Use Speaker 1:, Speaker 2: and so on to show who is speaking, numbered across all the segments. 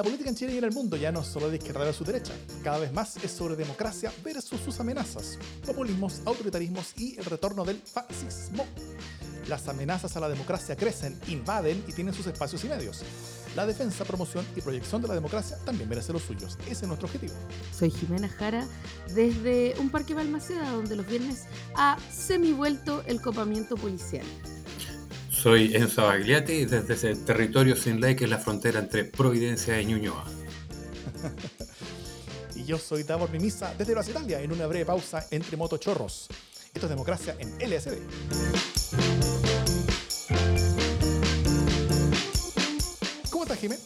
Speaker 1: La política en Chile y en el mundo ya no es solo de izquierda versus derecha, cada vez más es sobre democracia versus sus amenazas, populismos, autoritarismos y el retorno del fascismo. Las amenazas a la democracia crecen, invaden y tienen sus espacios y medios. La defensa, promoción y proyección de la democracia también merece los suyos. Ese es nuestro objetivo.
Speaker 2: Soy Jimena Jara desde un parque Balmaceda donde los viernes ha semivuelto el copamiento policial.
Speaker 3: Soy Enzo Bagliati desde ese territorio sin ley que es la frontera entre Providencia y Ñuñoa.
Speaker 1: y yo soy Davor Mimisa desde Brasilia en una breve pausa entre motochorros. Esto es democracia en LSD. ¿Cómo estás, Jimé?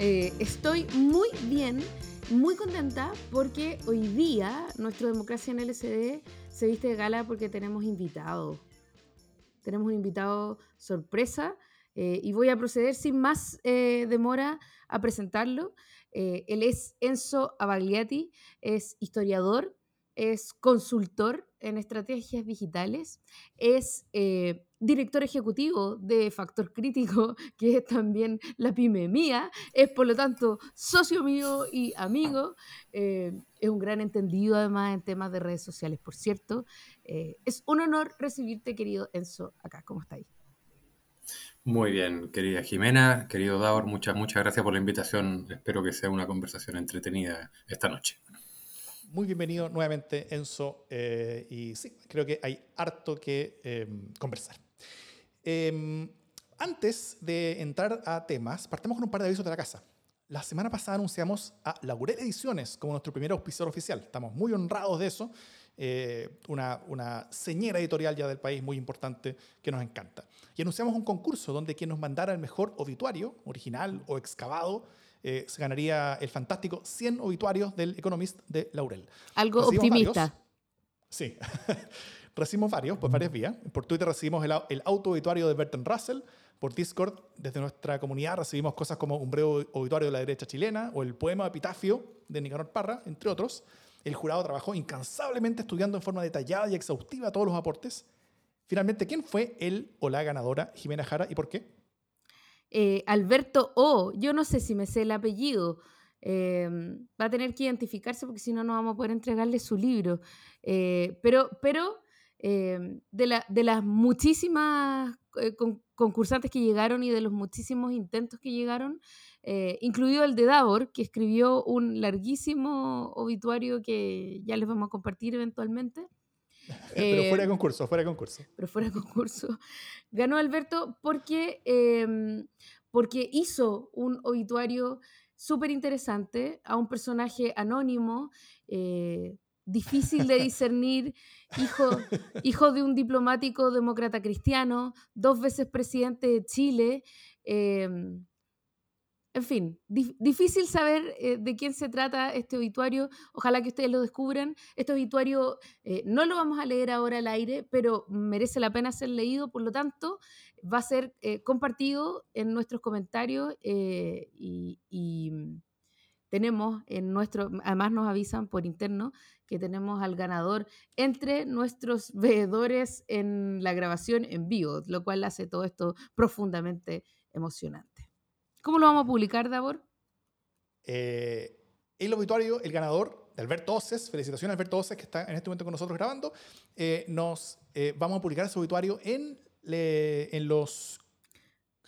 Speaker 2: Eh, estoy muy bien, muy contenta porque hoy día nuestra democracia en LSD se viste de gala porque tenemos invitados. Tenemos un invitado sorpresa eh, y voy a proceder sin más eh, demora a presentarlo. él es Enzo Abagliati, es historiador, es consultor en estrategias digitales, es eh, director ejecutivo de Factor Crítico, que es también la pyme mía, es por lo tanto socio mío y amigo, eh, es un gran entendido además en temas de redes sociales, por cierto. Eh, es un honor recibirte, querido Enzo, acá. ¿Cómo estáis?
Speaker 3: Muy bien, querida Jimena, querido Davor, muchas, muchas gracias por la invitación. Espero que sea una conversación entretenida esta noche
Speaker 1: muy bienvenido nuevamente, Enzo. Eh, y sí, creo que hay harto que conversar. Em, antes de entrar a temas, partamos con un par de avisos de la casa. La semana pasada anunciamos a Laurel Ediciones como nuestro primer auspiciador oficial. Estamos muy honrados de eso. Eh, una, una señera editorial ya del país muy importante que nos encanta. Y anunciamos un concurso donde quien nos mandara el mejor obituario, original o excavado, eh, se ganaría el fantástico 100 obituarios del Economist de Laurel.
Speaker 2: Algo optimista.
Speaker 1: Sí. recibimos varios, por varias vías. Por Twitter recibimos el, el auto obituario de Bertrand Russell. Por Discord, desde nuestra comunidad, recibimos cosas como un breve obituario de la derecha chilena o el poema Epitafio de Nicanor Parra, entre otros. El jurado trabajó incansablemente estudiando en forma detallada y exhaustiva todos los aportes. Finalmente, ¿quién fue el o la ganadora, Jimena Jara, y por qué?
Speaker 2: Eh, Alberto O, yo no sé si me sé el apellido, em, va a tener que identificarse porque si no, no vamos a poder entregarle su libro. Eh, pero pero em, de, de, las muchísimas eh, concursantes que llegaron y de los muchísimos intentos que llegaron, incluido el de Davor, que escribió un larguísimo obituario que ya les vamos a compartir eventualmente.
Speaker 1: pero fuera de eh, concurso, fuera de concurso.
Speaker 2: Pero fuera de concurso. Ganó Alberto porque, em, porque hizo un obituario súper interesante a un personaje anónimo, eh, difícil de discernir, hijo, hijo de un diplomático demócrata cristiano, dos veces presidente de Chile. Em, en fin, difícil saber eh, de quién se trata este obituario. Ojalá que ustedes lo descubran. Este obituario eh, no lo vamos a leer ahora al aire, pero merece la pena ser leído. Por lo tanto, va a ser eh, compartido en nuestros comentarios y, y, tenemos en nuestro, además nos avisan por interno que tenemos al ganador entre nuestros veedores en la grabación en vivo, lo cual hace todo esto profundamente emocionante. ¿Cómo lo vamos a publicar, Davor?
Speaker 1: Eh, el obituario, el ganador de Alberto Oces, felicitaciones a Alberto Oces que está en este momento con nosotros grabando, eh, nos eh, vamos a publicar ese obituario en los...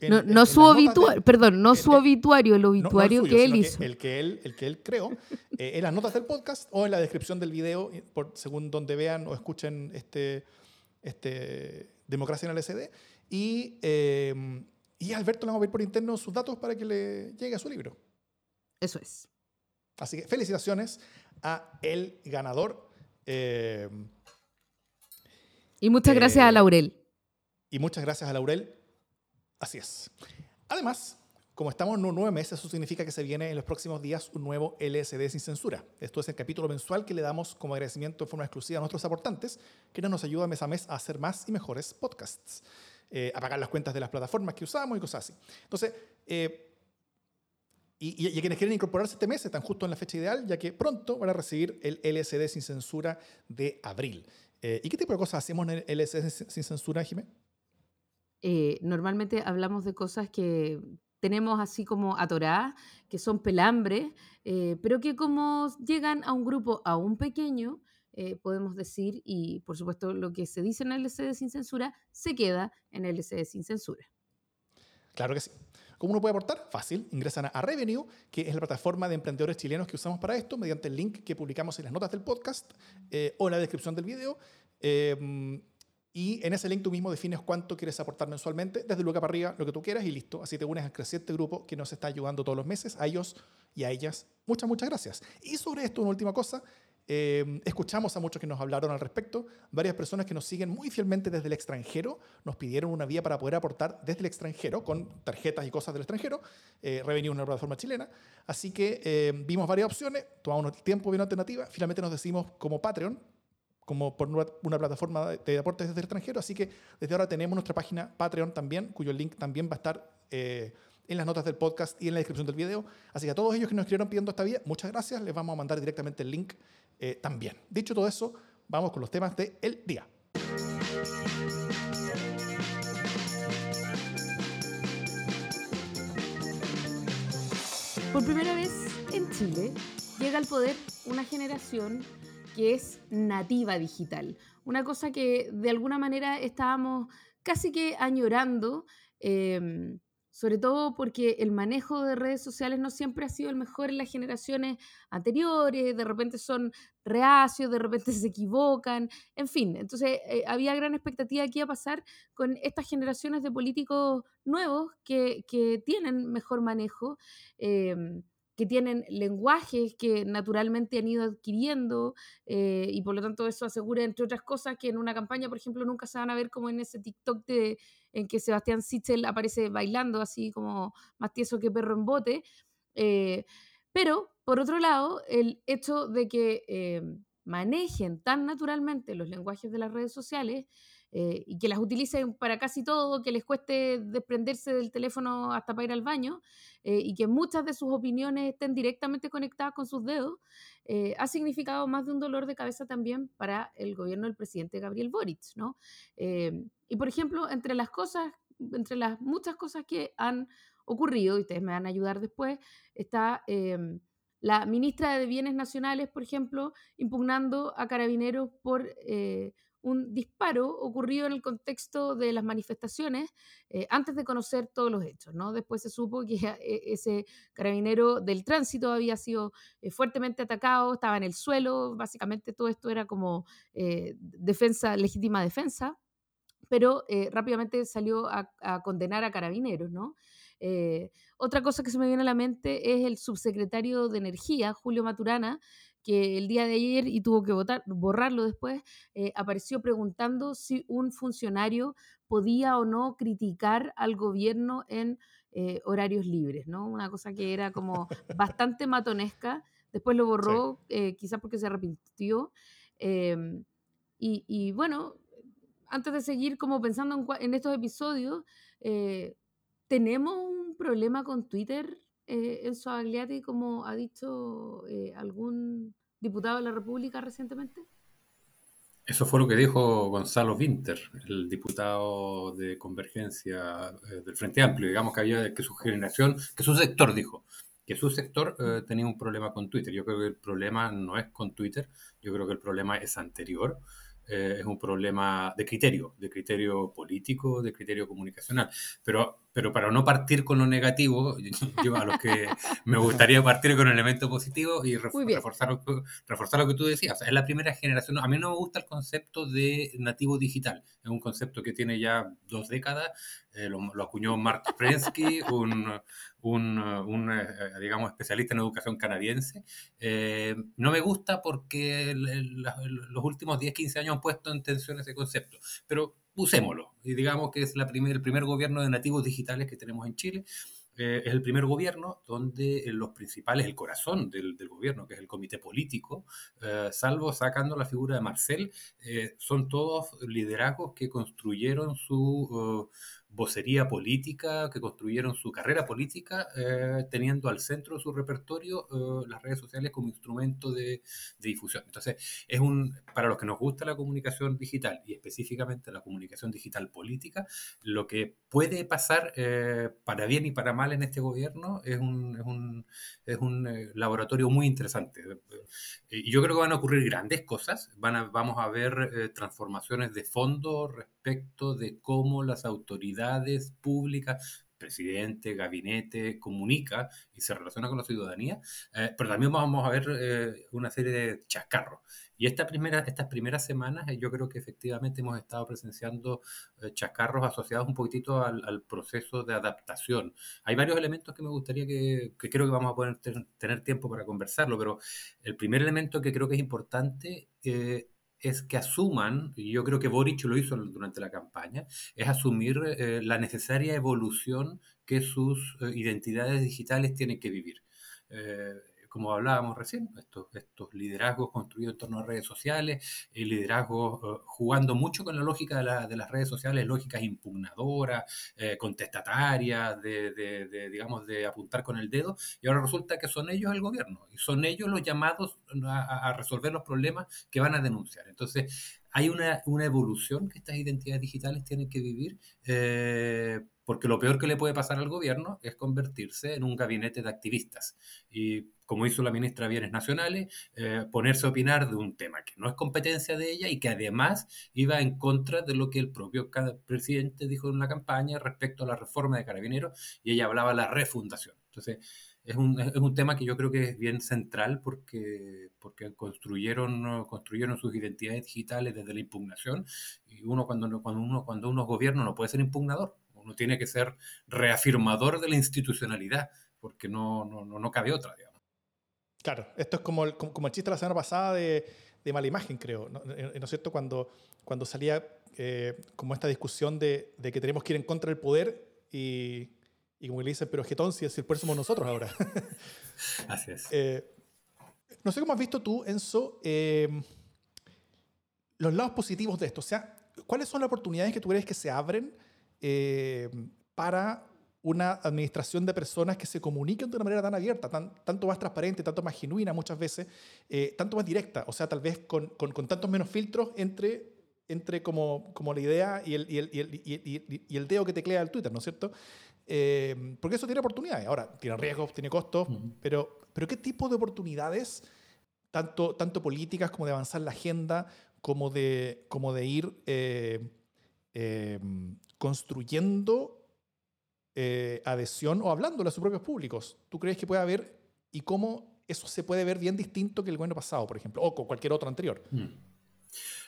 Speaker 2: no, su obituario, perdón, no su obituario, el obituario que él hizo.
Speaker 1: el, que él, el que él creó, en las notas del podcast o en la descripción del video, por, según donde vean o escuchen este, este Democracia en el SD. Y y Alberto le vamos a pedir por interno sus datos para que le llegue a su libro.
Speaker 2: Eso es.
Speaker 1: Así que felicitaciones a el ganador.
Speaker 2: Eh, y muchas gracias a eh, Laurel.
Speaker 1: Y muchas gracias a Laurel. Así es. Además, como estamos en un nuevo mes, eso significa que se viene en los próximos días un nuevo LSD sin censura. Esto es el capítulo mensual que le damos como agradecimiento de forma exclusiva a nuestros aportantes, que nos ayuda mes a mes a hacer más y mejores podcasts eh, a pagar las cuentas de las plataformas que usamos y cosas así. Entonces, eh, y, y, quienes quieren incorporarse este mes están justo en la fecha ideal, ya que pronto van a recibir el LSD sin censura de abril. Eh, ¿Y qué tipo de cosas hacemos en el LSD sin censura, Jimé?
Speaker 2: Eh, normalmente hablamos de cosas que tenemos así como atoradas, que son pelambres, eh, pero que como llegan a un grupo aún pequeño, eh, podemos decir, y por supuesto lo que se dice en el LCD sin censura, se queda en el LCD sin censura.
Speaker 1: Claro que sí. ¿Cómo uno puede aportar? Fácil. Ingresan a Revenue, que es la plataforma de emprendedores chilenos que usamos para esto, mediante el link que publicamos en las notas del podcast eh, o en la descripción del video. Em, y en ese link tú mismo defines cuánto quieres aportar mensualmente, desde luego para arriba, lo que tú quieras y listo. Así te unes al creciente grupo que nos está ayudando todos los meses, a ellos y a ellas. Muchas, muchas gracias. Y sobre esto, una última cosa. Eh, escuchamos a muchos que nos hablaron al respecto. Varias personas que nos siguen muy fielmente desde el extranjero nos pidieron una vía para poder aportar desde el extranjero con tarjetas y cosas del extranjero. Eh, Revenue una plataforma chilena. Así que eh, vimos varias opciones, tomamos tiempo, bien alternativa. Finalmente nos decimos como Patreon, como por una, plataforma de aportes desde el extranjero. Así que desde ahora tenemos nuestra página Patreon también, cuyo link también va a estar eh, en las notas del podcast y en la descripción del video. Así que a todos ellos que nos escribieron pidiendo esta vía, muchas gracias. Les vamos a mandar directamente el link eh, también. Dicho todo eso, vamos con los temas del el día.
Speaker 2: Por primera vez en Chile llega al poder una generación que es nativa digital. Una cosa que de alguna manera estábamos casi que añorando, em, sobre todo porque el manejo de redes sociales no siempre ha sido el mejor en las generaciones anteriores, de repente son reacios, de repente se equivocan, en fin, entonces eh, había gran expectativa qué iba a pasar con estas generaciones de políticos nuevos que, que tienen mejor manejo. Em, que tienen lenguajes que naturalmente han ido adquiriendo eh, y por lo tanto eso asegura, entre otras cosas, que en una campaña, por ejemplo, nunca se van a ver como en ese TikTok de, en que Sebastián Sichel aparece bailando así como más tieso que perro en bote. Eh, pero, por otro lado, el hecho de que eh, manejen tan naturalmente los lenguajes de las redes sociales eh, y que las utilicen para casi todo, que les cueste desprenderse del teléfono hasta para ir al baño eh, y que muchas de sus opiniones estén directamente conectadas con sus dedos, eh, ha significado más de un dolor de cabeza también para el gobierno del presidente Gabriel Boric. ¿no? y por ejemplo, entre las cosas, entre las muchas cosas que han ocurrido, y ustedes me van a ayudar después, está la ministra de Bienes Nacionales, por ejemplo, impugnando a carabineros por un disparo ocurrido en el contexto de las manifestaciones eh, antes de conocer todos los hechos. ¿no? Después se supo que e, ese carabinero del tránsito había sido eh, fuertemente atacado, estaba en el suelo, básicamente todo esto era como eh, defensa, legítima defensa, pero rápidamente salió a, a, condenar a carabineros. ¿no? otra cosa que se me viene a la mente es el subsecretario de Energía, Julio Maturana, que el día de ayer, y tuvo que votar, borrarlo después, eh, apareció preguntando si un funcionario podía o no criticar al gobierno en eh, horarios libres, ¿no? Una cosa que era como bastante matonesca. Después lo borró, eh, quizás porque se arrepintió. Em, y, bueno, antes de seguir como pensando en, en estos episodios, ¿tenemos un problema con Twitter eh, Enzo Agliati, como ha dicho eh, algún diputado de la República recientemente?
Speaker 3: Eso fue lo que dijo Gonzalo Winter, el diputado de Convergencia eh, del Frente Amplio. Digamos que había que su generación, que su sector dijo, que su sector eh, tenía un problema con Twitter. Yo creo que el problema no es con Twitter, yo creo que el problema es anterior. es un problema de criterio, de criterio político, de criterio comunicacional. Pero pero para no partir con lo negativo, yo a lo que me gustaría partir con un elemento positivo y reforzar lo, que, reforzar lo que tú decías. es la primera generación. A mí no me gusta el concepto de nativo digital. Es un concepto que tiene ya dos décadas. Eh, lo, acuñó Mark Prensky, un, un, un eh, digamos, especialista en educación canadiense. Eh, no me gusta porque los últimos 10, 15 años han puesto en tensión ese concepto. Pero usémoslo. Y digamos que es la primer, el primer gobierno de nativos digitales que tenemos en Chile. Eh, es el primer gobierno donde eh, los principales, el corazón del, gobierno, que es el comité político, eh, salvo sacando la figura de Marcel, son todos liderazgos que construyeron su vocería política, que construyeron su carrera política, eh, teniendo al centro de su repertorio eh, las redes sociales como instrumento de, difusión. Entonces, es un, para los que nos gusta la comunicación digital y específicamente la comunicación digital política, lo que puede pasar para bien y para mal en este gobierno es un, es un, es un laboratorio muy interesante. Y yo creo que van a ocurrir grandes cosas, van a, vamos a ver transformaciones de fondo respecto de cómo las autoridades públicas, presidente, gabinete, comunica y se relaciona con la ciudadanía, eh, pero también vamos a ver eh, una serie de chascarros. Y esta primera, estas primeras semanas eh, yo creo que efectivamente hemos estado presenciando chascarros asociados un poquitito al, proceso de adaptación. Hay varios elementos que me gustaría que, que creo que vamos a poder tener tiempo para conversarlo, pero el primer elemento que creo que es importante es que asuman, y yo creo que Boric lo hizo durante la campaña, es asumir eh, la necesaria evolución que sus eh, identidades digitales tienen que vivir. Eh, como hablábamos recién, estos, estos liderazgos construidos en torno a redes sociales, el liderazgo eh, jugando mucho con la lógica de, de, las redes sociales, lógicas impugnadoras, eh, contestatarias, de, de, digamos, de apuntar con el dedo, y ahora resulta que son ellos el gobierno, y son ellos los llamados a, a resolver los problemas que van a denunciar. Entonces, hay una, evolución que estas identidades digitales tienen que vivir, eh, porque lo peor que le puede pasar al gobierno es convertirse en un gabinete de activistas. Y como hizo la ministra de Bienes Nacionales, eh, ponerse a opinar de un tema que no es competencia de ella y que además iba en contra de lo que el propio presidente dijo en la campaña respecto a la reforma de carabineros y ella hablaba de la refundación. Entonces, es un, es un tema que yo creo que es bien central porque, porque construyeron, construyeron sus identidades digitales desde la impugnación y uno cuando, cuando, uno, cuando uno gobierna no puede ser impugnador, uno tiene que ser reafirmador de la institucionalidad porque no, no, no cabe otra, digamos.
Speaker 1: Claro, esto es como el, como el chiste de la semana pasada de, de mala imagen, creo. ¿no, eh, ¿No es cierto? Cuando, cuando salía eh, como esta discusión de, de, que tenemos que ir en contra del poder y, y como le dicen, pero Getón, si, el poder somos nosotros ahora.
Speaker 3: Así es.
Speaker 1: Eh, no sé cómo has visto tú, Enzo, los lados positivos de esto. O sea, ¿cuáles son las oportunidades que tú crees que se abren para una administración de personas que se comuniquen de una manera tan abierta, tan, tanto más transparente, tanto más genuina muchas veces, eh, tanto más directa, o sea, tal vez con, con, con tantos menos filtros entre, entre como, como la idea y el, y, el, y, el, y el, dedo que teclea el Twitter, ¿no es cierto? Eh, porque eso tiene oportunidades. Ahora, tiene riesgos, tiene costos, uh -huh. pero, pero ¿qué tipo de oportunidades, tanto, tanto políticas como de avanzar la agenda, como de, como de ir eh, eh, construyendo eh, adhesión o hablándole a sus propios públicos. ¿Tú crees que puede haber y cómo eso se puede ver bien distinto que el gobierno pasado, por ejemplo, o con cualquier otro anterior?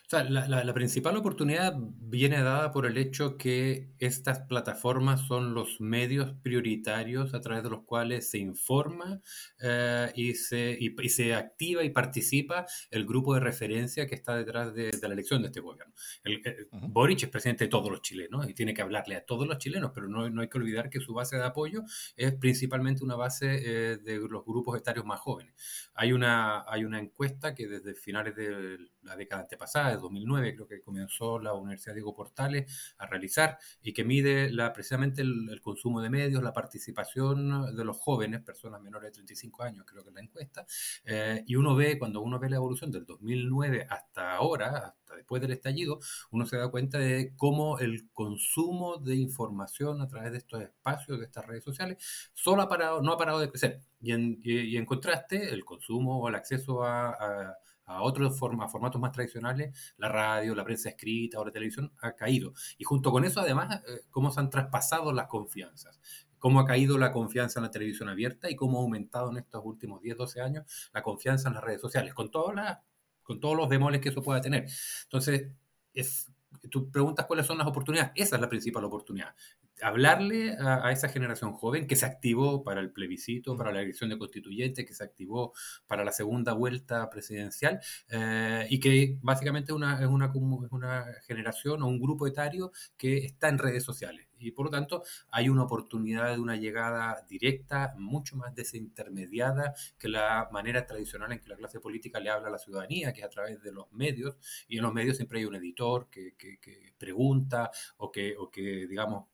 Speaker 3: Mm sea, la, la, la, principal oportunidad viene dada por el hecho que estas plataformas son los medios prioritarios a través de los cuales se informa eh, y, se, y, y, se activa y participa el grupo de referencia que está detrás de, de la elección de este gobierno. El, el, uh -huh. Boric es presidente de todos los chilenos y tiene que hablarle a todos los chilenos, pero no, no hay que olvidar que su base de apoyo es principalmente una base eh, de los grupos etarios más jóvenes. Hay una, hay una encuesta que desde finales de la década antepasada, 2009, creo que comenzó la Universidad Diego Portales a realizar y que mide la, precisamente el, el, consumo de medios, la participación de los jóvenes, personas menores de 35 años, creo que es la encuesta, eh, y uno ve, cuando uno ve la evolución del 2009 hasta ahora, hasta después del estallido, uno se da cuenta de cómo el consumo de información a través de estos espacios, de estas redes sociales, solo ha parado, no ha parado de crecer. Y en, y, y en contraste, el consumo o el acceso a, a a otros forma, formatos más tradicionales, la radio, la prensa escrita o la televisión ha caído. Y junto con eso, además, eh, cómo se han traspasado las confianzas, cómo ha caído la confianza en la televisión abierta y cómo ha aumentado en estos últimos 10, 12 años la confianza en las redes sociales, con, todas las, con todos los demoles que eso pueda tener. Entonces, es, tú preguntas cuáles son las oportunidades, esa es la principal oportunidad hablarle a, a, esa generación joven que se activó para el plebiscito, para la elección de constituyente, que se activó para la segunda vuelta presidencial eh, y que básicamente una, es, una, es una generación o un grupo etario que está en redes sociales. Y por lo tanto hay una oportunidad de una llegada directa, mucho más desintermediada que la manera tradicional en que la clase política le habla a la ciudadanía, que es a través de los medios. Y en los medios siempre hay un editor que, que, que pregunta o que, o que digamos,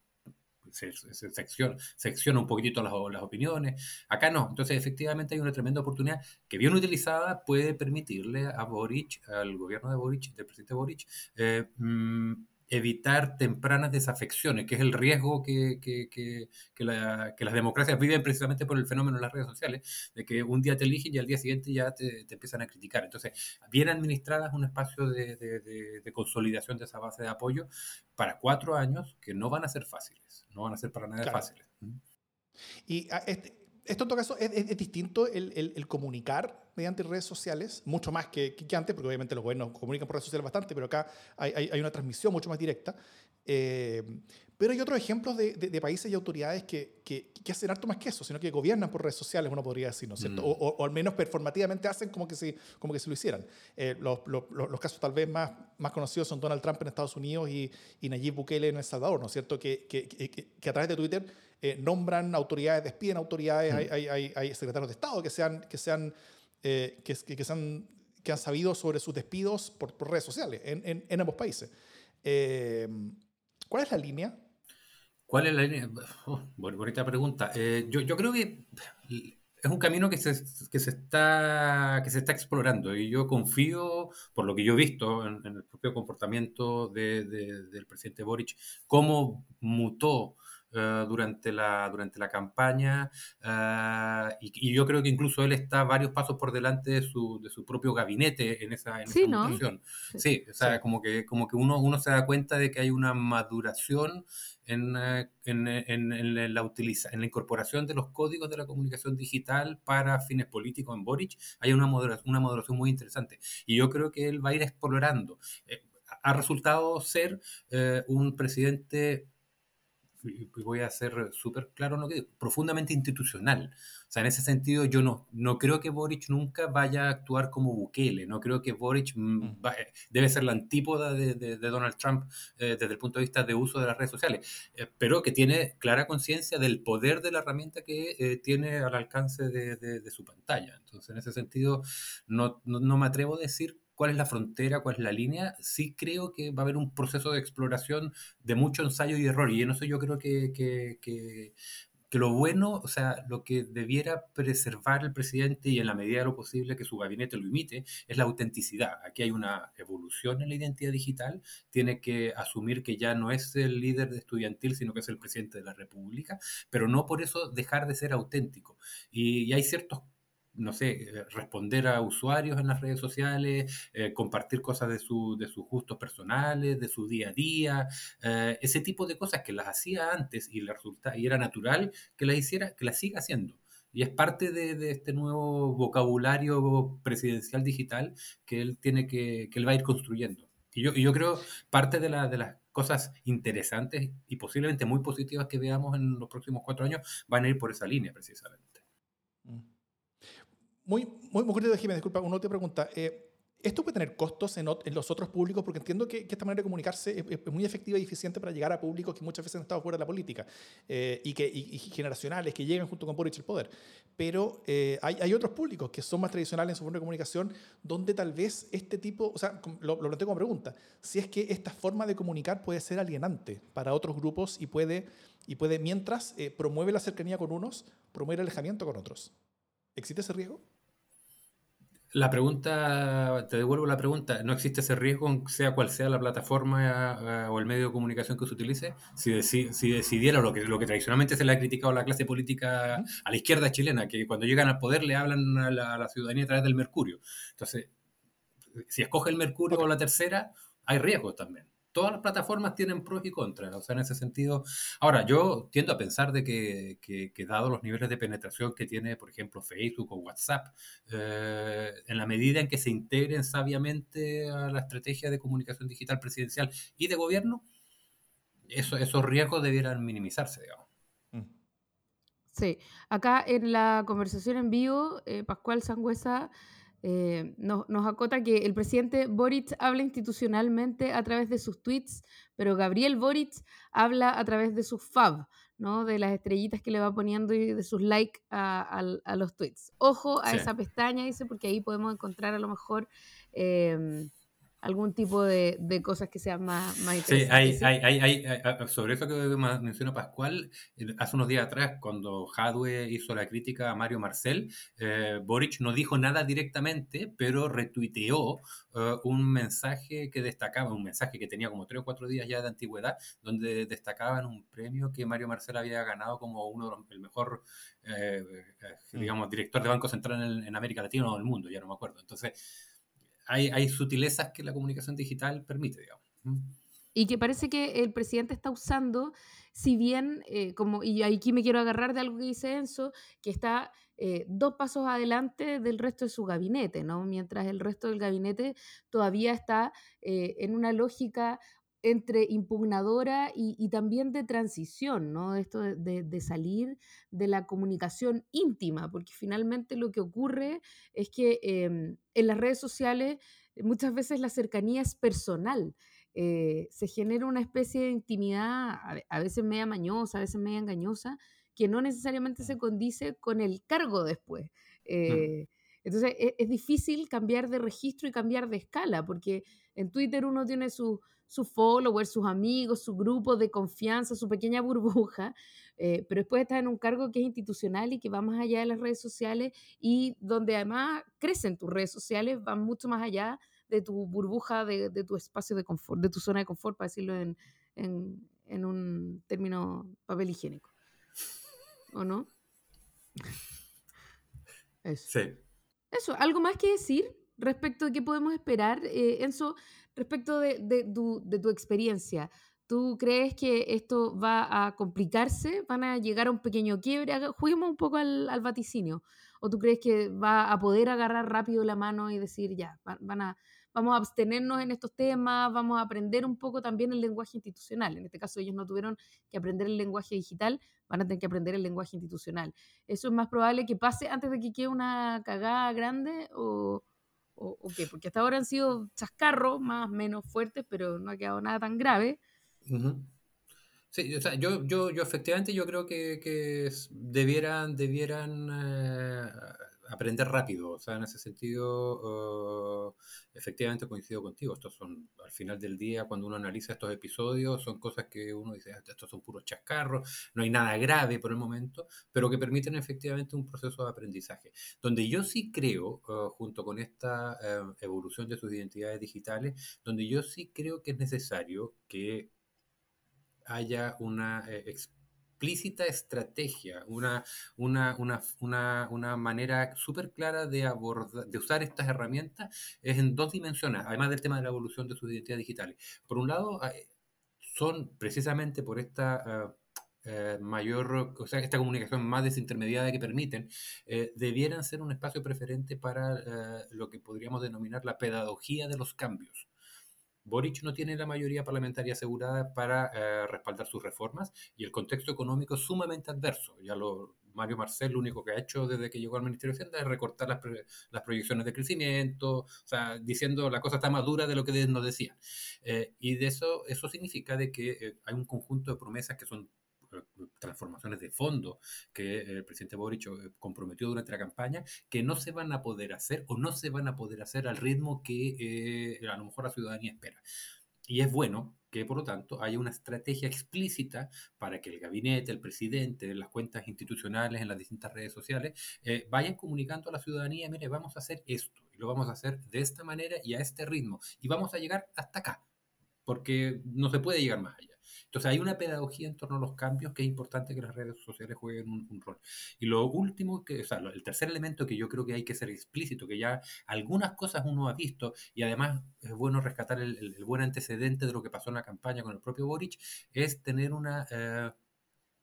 Speaker 3: se, secciona, secciona, un poquitito las, las, opiniones. Acá no. Entonces, efectivamente, hay una tremenda oportunidad que, bien utilizada, puede permitirle a Boric, al gobierno de Boric, del presidente Boric, eh, mm, evitar tempranas desafecciones, que es el riesgo que, que, que, que, las democracias viven precisamente por el fenómeno de las redes sociales, de que un día te eligen y al día siguiente ya te, te empiezan a criticar. Entonces, bien administradas un espacio de, de, de, consolidación de esa base de apoyo para cuatro años que no van a ser fáciles, no van a ser para nada fáciles.
Speaker 1: Y ah, este, esto en todo caso es, es distinto el, el, el, comunicar mediante redes sociales, mucho más que, que, antes, porque obviamente los gobiernos comunican por redes sociales bastante, pero acá hay, hay, hay una transmisión mucho más directa. Eh, pero hay otros ejemplos de, de, de países y autoridades que, que, que, hacen harto más que eso, sino que gobiernan por redes sociales, uno podría decir, ¿no es cierto? Mm. O, o, al menos performativamente hacen como que si, como que si lo hicieran. Eh, los, los, los, casos tal vez más, más conocidos son Donald Trump en Estados Unidos y, y Nayib Bukele en El Salvador, ¿no es cierto? Que, que, que a través de Twitter eh, nombran autoridades, despiden autoridades, hay, hay, hay, hay, secretarios de Estado que, sean, que, sean, eh, que, que, que, han, que han sabido sobre sus despidos por, por redes sociales en, en, en ambos países. Eh, ¿Cuál es la línea?
Speaker 3: ¿Cuál es la línea? Oh, bonita pregunta. Eh, yo, yo creo que es un camino que se, que, se está, que se está explorando y yo confío, por lo que yo he visto en, en el propio comportamiento de, de, del presidente Boric, cómo mutó uh, durante, la, durante la campaña uh, y, y, yo creo que incluso él está varios pasos por delante de su, de su propio gabinete en esa, en
Speaker 2: sí,
Speaker 3: esa
Speaker 2: ¿no?
Speaker 3: Sí, sí, o sea, sí. como que, como que uno, uno se da cuenta de que hay una maduración en, en, en, la utiliza, en la incorporación de los códigos de la comunicación digital para fines políticos en Boric, hay una moderación, una moderación muy interesante. Y yo creo que él va a ir explorando. Eh, ha resultado ser eh, un presidente voy a ser súper claro en lo que digo, profundamente institucional. O sea, en ese sentido yo no, no creo que Boric nunca vaya a actuar como Bukele, no creo que Boric mm. va, debe ser la antípoda de, de, de Donald Trump eh, desde el punto de vista de uso de las redes sociales, eh, pero que tiene clara conciencia del poder de la herramienta que eh, tiene al alcance de, de, su pantalla. Entonces, en ese sentido, no, no, no me atrevo a decir cuál es la frontera, cuál es la línea, sí creo que va a haber un proceso de exploración de mucho ensayo y error. Y en eso yo creo que, que, que, que, lo bueno, o sea, lo que debiera preservar el presidente y en la medida de lo posible que su gabinete lo imite, es la autenticidad. Aquí hay una evolución en la identidad digital, tiene que asumir que ya no es el líder de estudiantil, sino que es el presidente de la República, pero no por eso dejar de ser auténtico. Y, y hay ciertos no sé, eh, responder a usuarios en las redes sociales, eh, compartir cosas de, su, de sus gustos personales, de su día a día, eh, ese tipo de cosas que las hacía antes y, le resulta, y era natural que las hiciera, que las siga haciendo. Y es parte de, este nuevo vocabulario presidencial digital que él tiene que, que él va a ir construyendo. Y yo, y yo creo parte de, la, de las cosas interesantes y posiblemente muy positivas que veamos en los próximos cuatro años van a ir por esa línea precisamente.
Speaker 1: Muy, muy, muy cortito, Jiménez, disculpa, uno te pregunta. Eh, ¿Esto puede tener costos en, en, los otros públicos? Porque entiendo que, que esta manera de comunicarse es, es, muy efectiva y eficiente para llegar a públicos que muchas veces han estado fuera de la política eh, y, que, y, y, generacionales que llegan junto con Boric el poder. Pero eh, hay, hay, otros públicos que son más tradicionales en su forma de comunicación donde tal vez este tipo, o sea, lo, lo planteo como pregunta, si es que esta forma de comunicar puede ser alienante para otros grupos y puede, y puede mientras eh, promueve la cercanía con unos, promueve el alejamiento con otros. ¿Existe ese riesgo?
Speaker 3: La pregunta, te devuelvo la pregunta, ¿no existe ese riesgo, sea cual sea la plataforma uh, o el medio de comunicación que se utilice? Si, deci si decidiera lo que, lo que tradicionalmente se le ha criticado a la clase política, a la izquierda chilena, que cuando llegan al poder le hablan a la, a la ciudadanía a través del Mercurio. Entonces, si escoge el Mercurio o la tercera, hay riesgos también todas las plataformas tienen pros y contras, o sea, en ese sentido. Ahora, yo tiendo a pensar de que, que, que dado los niveles de penetración que tiene, por ejemplo, Facebook o WhatsApp, eh, en la medida en que se integren sabiamente a la estrategia de comunicación digital presidencial y de gobierno, eso, esos riesgos debieran minimizarse, digamos.
Speaker 2: Sí, acá en la conversación en vivo, eh, Pascual Sangüesa eh, nos, nos, acota que el presidente Boric habla institucionalmente a través de sus tweets, pero Gabriel Boric habla a través de sus fab, ¿no? de las estrellitas que le va poniendo y de sus likes a, a, a, los tweets. Ojo a sí. esa pestaña, dice, porque ahí podemos encontrar a lo mejor eh, algún tipo de, de cosas que sean más, más
Speaker 3: Sí, hay,
Speaker 2: interesantes.
Speaker 3: hay, hay, hay- hay- sobre eso que mencionó Pascual, hace unos días atrás, cuando Jadwe hizo la crítica a Mario Marcel, eh, Boric no dijo nada directamente, pero retuiteó eh, un mensaje que destacaba, un mensaje que tenía como tres o cuatro días ya de antigüedad, donde destacaban un premio que Mario Marcel había ganado como uno de los, el mejor, eh, eh,
Speaker 1: Mm.
Speaker 3: digamos, director de Banco Central en, en América Latina o del mundo, ya no me acuerdo. Entonces, hay, hay sutilezas que la comunicación digital permite, digamos.
Speaker 2: Y que parece que el presidente está usando, si bien, eh, como, y aquí me quiero agarrar de algo que dice Enzo, que está eh, dos pasos adelante del resto de su gabinete, ¿no? Mientras el resto del gabinete todavía está eh, en una lógica entre impugnadora y, y también de transición, ¿no? Esto de, de- de salir de la comunicación íntima, porque finalmente lo que ocurre es que em, en las redes sociales eh, muchas veces la cercanía es personal eh, se genera una especie de intimidad, a, ve- a veces media mañosa, a veces media engañosa, que no necesariamente se condice con el cargo después. Eh, entonces e- es, difícil cambiar de registro y cambiar de escala, porque en Twitter uno tiene sus su followers, sus amigos, su grupo de confianza, su pequeña burbuja, eh, pero después estás en un cargo que es institucional y que va más allá de las redes sociales y donde además crecen tus redes sociales, van mucho más allá de tu burbuja, de, de tu espacio de confort, de tu zona de confort, para decirlo en, en, en un término papel higiénico. ¿O no? Eso.
Speaker 3: Sí.
Speaker 2: Eso, ¿algo más que decir respecto de qué podemos esperar, eh, Enzo, respecto de, de tu, de tu experiencia? ¿Tú crees que esto va a complicarse? ¿Van a llegar a un pequeño quiebre? Juguemos un poco al, al vaticinio. ¿O tú crees que va a poder agarrar rápido la mano y decir, ya, va- van a, vamos a abstenernos en estos temas, vamos a aprender un poco también el lenguaje institucional? En este caso ellos no tuvieron que aprender el lenguaje digital, van a tener que aprender el lenguaje institucional. ¿Eso es más probable que pase antes de que quede una cagada grande o, qué? Porque hasta ahora han sido chascarros más o menos fuertes, pero no ha quedado nada tan grave.
Speaker 3: Sí, o sea, yo, yo, yo efectivamente yo creo que, que debieran, debieran eh, aprender rápido. O sea, en ese sentido, eh, efectivamente coincido contigo. Estos son, al final del día, cuando uno analiza estos episodios, son cosas que uno dice, "Ah, estos son puros chascarros, no hay nada grave por el momento, pero que permiten efectivamente un proceso de aprendizaje. Donde yo sí creo, eh, junto con esta eh, evolución de sus identidades digitales, donde yo sí creo que es necesario que haya una eh, explícita estrategia, una, una, una, una, una manera súper clara de, abordar, de usar estas herramientas, es en dos dimensiones, además del tema de la evolución de sus identidades digitales. Por un lado, eh, son precisamente por esta... eh, mayor, o sea, esta comunicación más desintermediada que permiten, eh, debieran ser un espacio preferente para lo que podríamos denominar la pedagogía de los cambios. Boric no tiene la mayoría parlamentaria asegurada para eh, respaldar sus reformas y el contexto económico es sumamente adverso. Ya lo, Mario Marcel lo único que ha hecho desde que llegó al Ministerio de Hacienda es recortar las, proyecciones de crecimiento, o sea, diciendo la cosa está más dura de lo que nos decía. Eh, y de eso, eso significa de que eh, hay un conjunto de promesas que son transformaciones de fondo que el presidente Boric eh, comprometió durante la campaña, que no se van a poder hacer o no se van a poder hacer al ritmo que eh, a lo mejor la ciudadanía espera. Y es bueno que, por lo tanto, haya una estrategia explícita para que el gabinete, el presidente, las cuentas institucionales en las distintas redes sociales eh, vayan comunicando a la ciudadanía, mire, vamos a hacer esto, y lo vamos a hacer de esta manera y a este ritmo, y vamos a llegar hasta acá, porque no se puede llegar más allá. Entonces hay una pedagogía en torno a los cambios que es importante que las redes sociales jueguen un, rol. Y lo último, que, o sea, el tercer elemento que yo creo que hay que ser explícito, que ya algunas cosas uno ha visto y además es bueno rescatar el buen antecedente de lo que pasó en la campaña con el propio Boric, es tener una... Eh,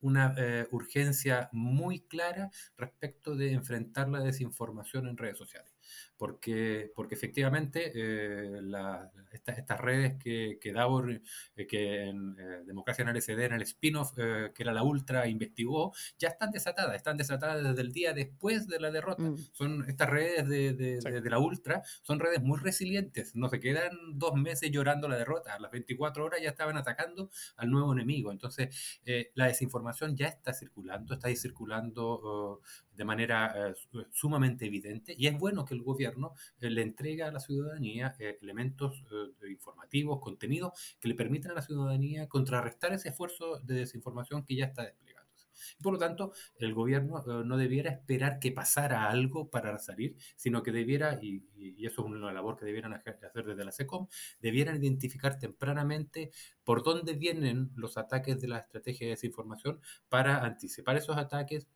Speaker 3: una eh, urgencia muy clara respecto de enfrentar la desinformación en redes sociales. Porque, porque efectivamente eh, la, esta, estas redes que, que Davor, eh, que en eh, Democracia en LSD, en el spin-off, eh, que era la Ultra, investigó, ya están desatadas, están desatadas desde el día después de la derrota. Mm. Son estas redes de, de, sí. de, de, la Ultra, son redes muy resilientes, no se quedan dos meses llorando la derrota, a las 24 horas ya estaban atacando al nuevo enemigo. Entonces, eh, la desinformación información ya está circulando, está circulando uh, de manera uh, sumamente evidente y es bueno que el gobierno eh, le entregue a la ciudadanía eh, elementos uh, informativos, contenidos que le permitan a la ciudadanía contrarrestar ese esfuerzo de desinformación que ya está desplegado. Por lo tanto, el gobierno eh, no debiera esperar que pasara algo para salir, sino que debiera, y, y, eso es una labor que debieran hacer desde la SECOM, debieran identificar tempranamente por dónde vienen los ataques de la estrategia de desinformación para anticipar esos ataques,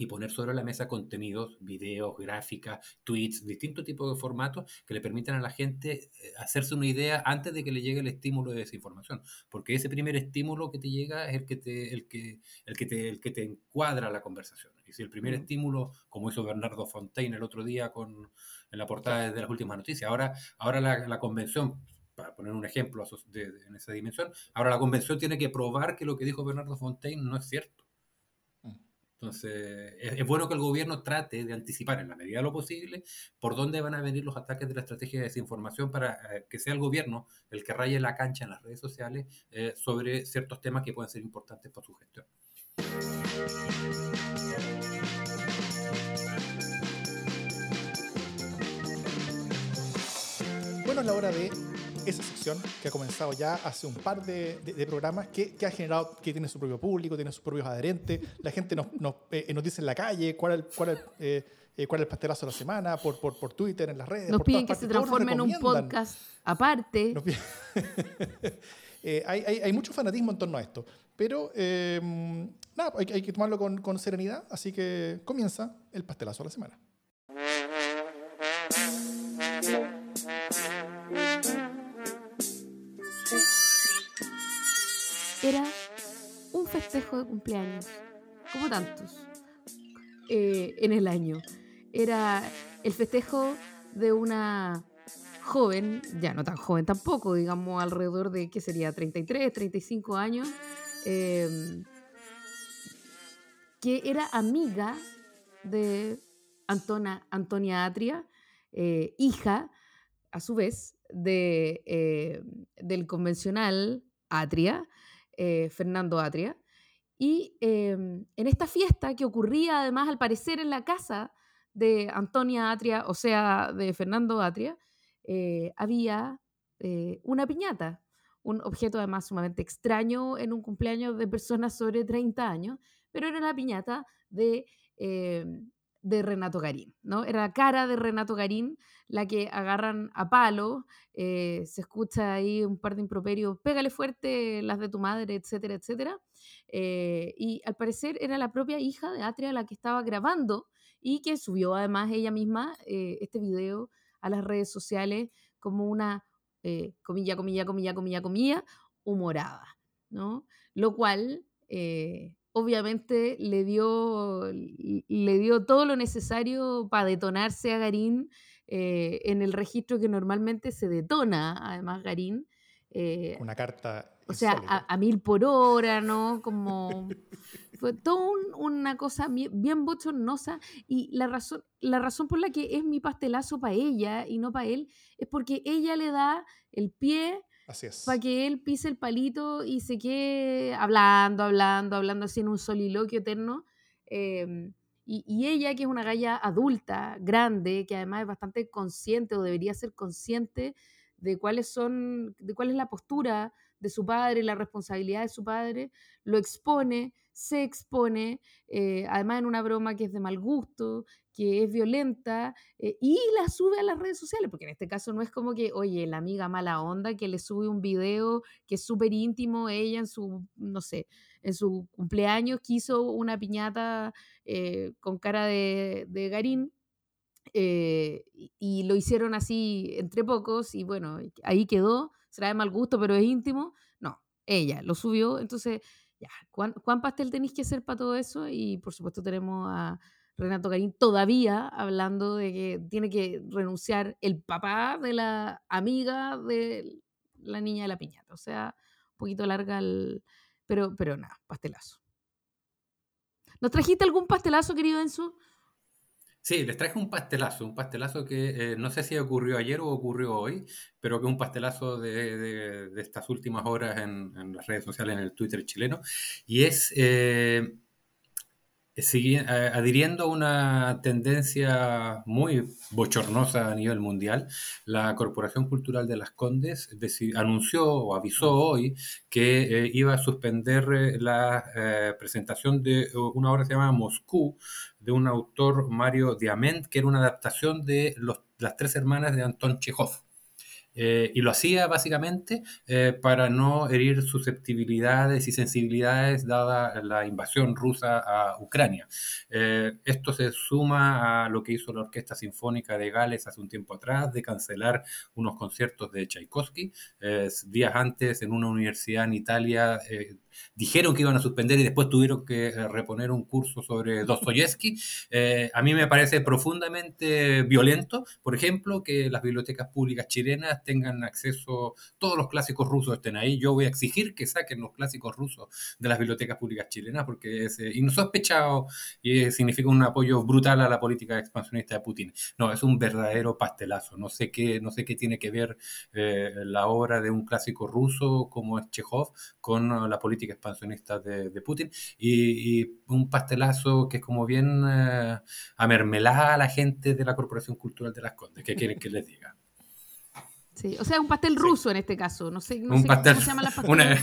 Speaker 3: y poner sobre la mesa contenidos, videos, gráficas, tweets, distintos tipos de formatos que le permitan a la gente eh, hacerse una idea antes de que le llegue el estímulo de desinformación. Porque ese primer estímulo que te llega es el que te, el que, el que te, el que te encuadra la conversación. Y si el primer estímulo, como hizo Bernardo Fontaine el otro día con, en la portada de las últimas noticias, ahora, ahora la, la convención para poner un ejemplo de, de, en esa dimensión, ahora la convención tiene que probar que lo que dijo Bernardo Fontaine no es cierto. Entonces, es, bueno que el gobierno trate de anticipar en la medida de lo posible por dónde van a venir los ataques de la estrategia de desinformación para eh, que sea el gobierno el que raye la cancha en las redes sociales eh, sobre ciertos temas que pueden ser importantes para su gestión.
Speaker 1: Bueno, es la hora de esa sección que ha comenzado ya hace un par de, de, de programas, que, que, ha generado, que tiene su propio público, tiene sus propios adherentes, la gente nos, nos, eh, nos dice en la calle cuál es, cuál eh, eh, cuál el pastelazo de la semana, por, por, por Twitter, en las redes.
Speaker 2: Nos
Speaker 1: por
Speaker 2: piden que se transforme en un podcast aparte.
Speaker 1: eh, hay, hay, hay, mucho fanatismo en torno a esto, pero eh, nada, hay, hay, que tomarlo con, con serenidad, así que comienza el pastelazo de la semana.
Speaker 2: Era un festejo de cumpleaños, como tantos eh, en el año. Era el festejo de una joven, ya no tan joven tampoco, digamos alrededor de, ¿qué sería? 33, 35 años, eh, que era amiga de Antona, Antonia Atria, eh, hija, a su vez, de, eh, del convencional Atria, eh, Fernando Atria. Y eh, en esta fiesta que ocurría además al parecer en la casa de Antonia Atria, o sea, de Fernando Atria, eh, había eh, una piñata, un objeto además sumamente extraño en un cumpleaños de personas sobre 30 años, pero era la piñata de eh, de Renato Garín, ¿no? Era la cara de Renato Garín la que agarran a palo, eh, se escucha ahí un par de improperios, pégale fuerte las de tu madre, etcétera, etcétera. Eh, y al parecer era la propia hija de Atria la que estaba grabando y que subió además ella misma eh, este video a las redes sociales como una comilla, comilla, comilla, comilla, comilla, humorada, ¿no? Lo cual obviamente le dio, le dio todo lo necesario para detonarse a Garín eh, en el registro que normalmente se detona, además Garín.
Speaker 1: Eh, Una carta.
Speaker 2: O sea, a, a, mil por hora, ¿no? Como. Fue toda un, una cosa bien, bien bochornosa. Y la razón, la razón por la que es mi pastelazo para ella y no para él es porque ella le da el pie para que él pise el palito y se quede hablando, hablando, hablando así en un soliloquio eterno. Y, y, ella, que es una galla adulta, grande, que además es bastante consciente o debería ser consciente de cuáles son, de cuál es la postura de su padre, la responsabilidad de su padre, lo expone, se expone, eh, además en una broma que es de mal gusto, que es violenta, eh, y la sube a las redes sociales, porque en este caso no es como que, oye, la amiga mala onda que le sube un video que es súper íntimo, ella en su, no sé, en su cumpleaños quiso una piñata eh, con cara de, de Garín, eh, y, lo hicieron así entre pocos y bueno, ahí quedó, será de mal gusto, pero es íntimo. No, ella lo subió, entonces, ya, ¿cuán, ¿cuán pastel tenéis que hacer para todo eso? Y por supuesto tenemos a Renato Garín todavía hablando de que tiene que renunciar el papá de la amiga de la niña de la piñata. O sea, un poquito larga el... Pero, pero nada, pastelazo. ¿Nos trajiste algún pastelazo, querido Enzo?
Speaker 3: Sí, les traje un pastelazo, un pastelazo que eh, no sé si ocurrió ayer o ocurrió hoy, pero que es un pastelazo de, de, estas últimas horas en, las redes sociales, en el Twitter chileno, y es eh, adhiriendo a una tendencia muy bochornosa a nivel mundial, la Corporación Cultural de las Condes anunció o avisó hoy que eh, iba a suspender eh, la eh, presentación de una obra que se llama Moscú, de un autor, Mario Diamant, que era una adaptación de los, las tres hermanas de Anton Chekhov. Eh, y lo hacía básicamente eh, para no herir susceptibilidades y sensibilidades dada la invasión rusa a Ucrania. Eh, esto se suma a lo que hizo la Orquesta Sinfónica de Gales hace un tiempo atrás, de cancelar unos conciertos de Tchaikovsky. días antes, en una universidad en Italia, dijeron que iban a suspender y después tuvieron que eh, reponer un curso sobre Dostoyevsky. Eh, a mí me parece profundamente violento, por ejemplo, que las bibliotecas públicas chilenas tengan acceso, todos los clásicos rusos estén ahí. Yo voy a exigir que saquen los clásicos rusos de las bibliotecas públicas chilenas porque es eh, insospechado y significa un apoyo brutal a la política expansionista de Putin. No, es un verdadero pastelazo. No sé qué, no sé qué tiene que ver la obra de un clásico ruso como es Chekhov con la política expansionista de, Putin y, un pastelazo que es como bien eh, a mermelada a la gente de la Corporación Cultural de las Condes. ¿Qué quieren que les diga?
Speaker 2: Sí, o sea, un pastel ruso en este caso. No sé, no sé cómo se llama la
Speaker 3: una,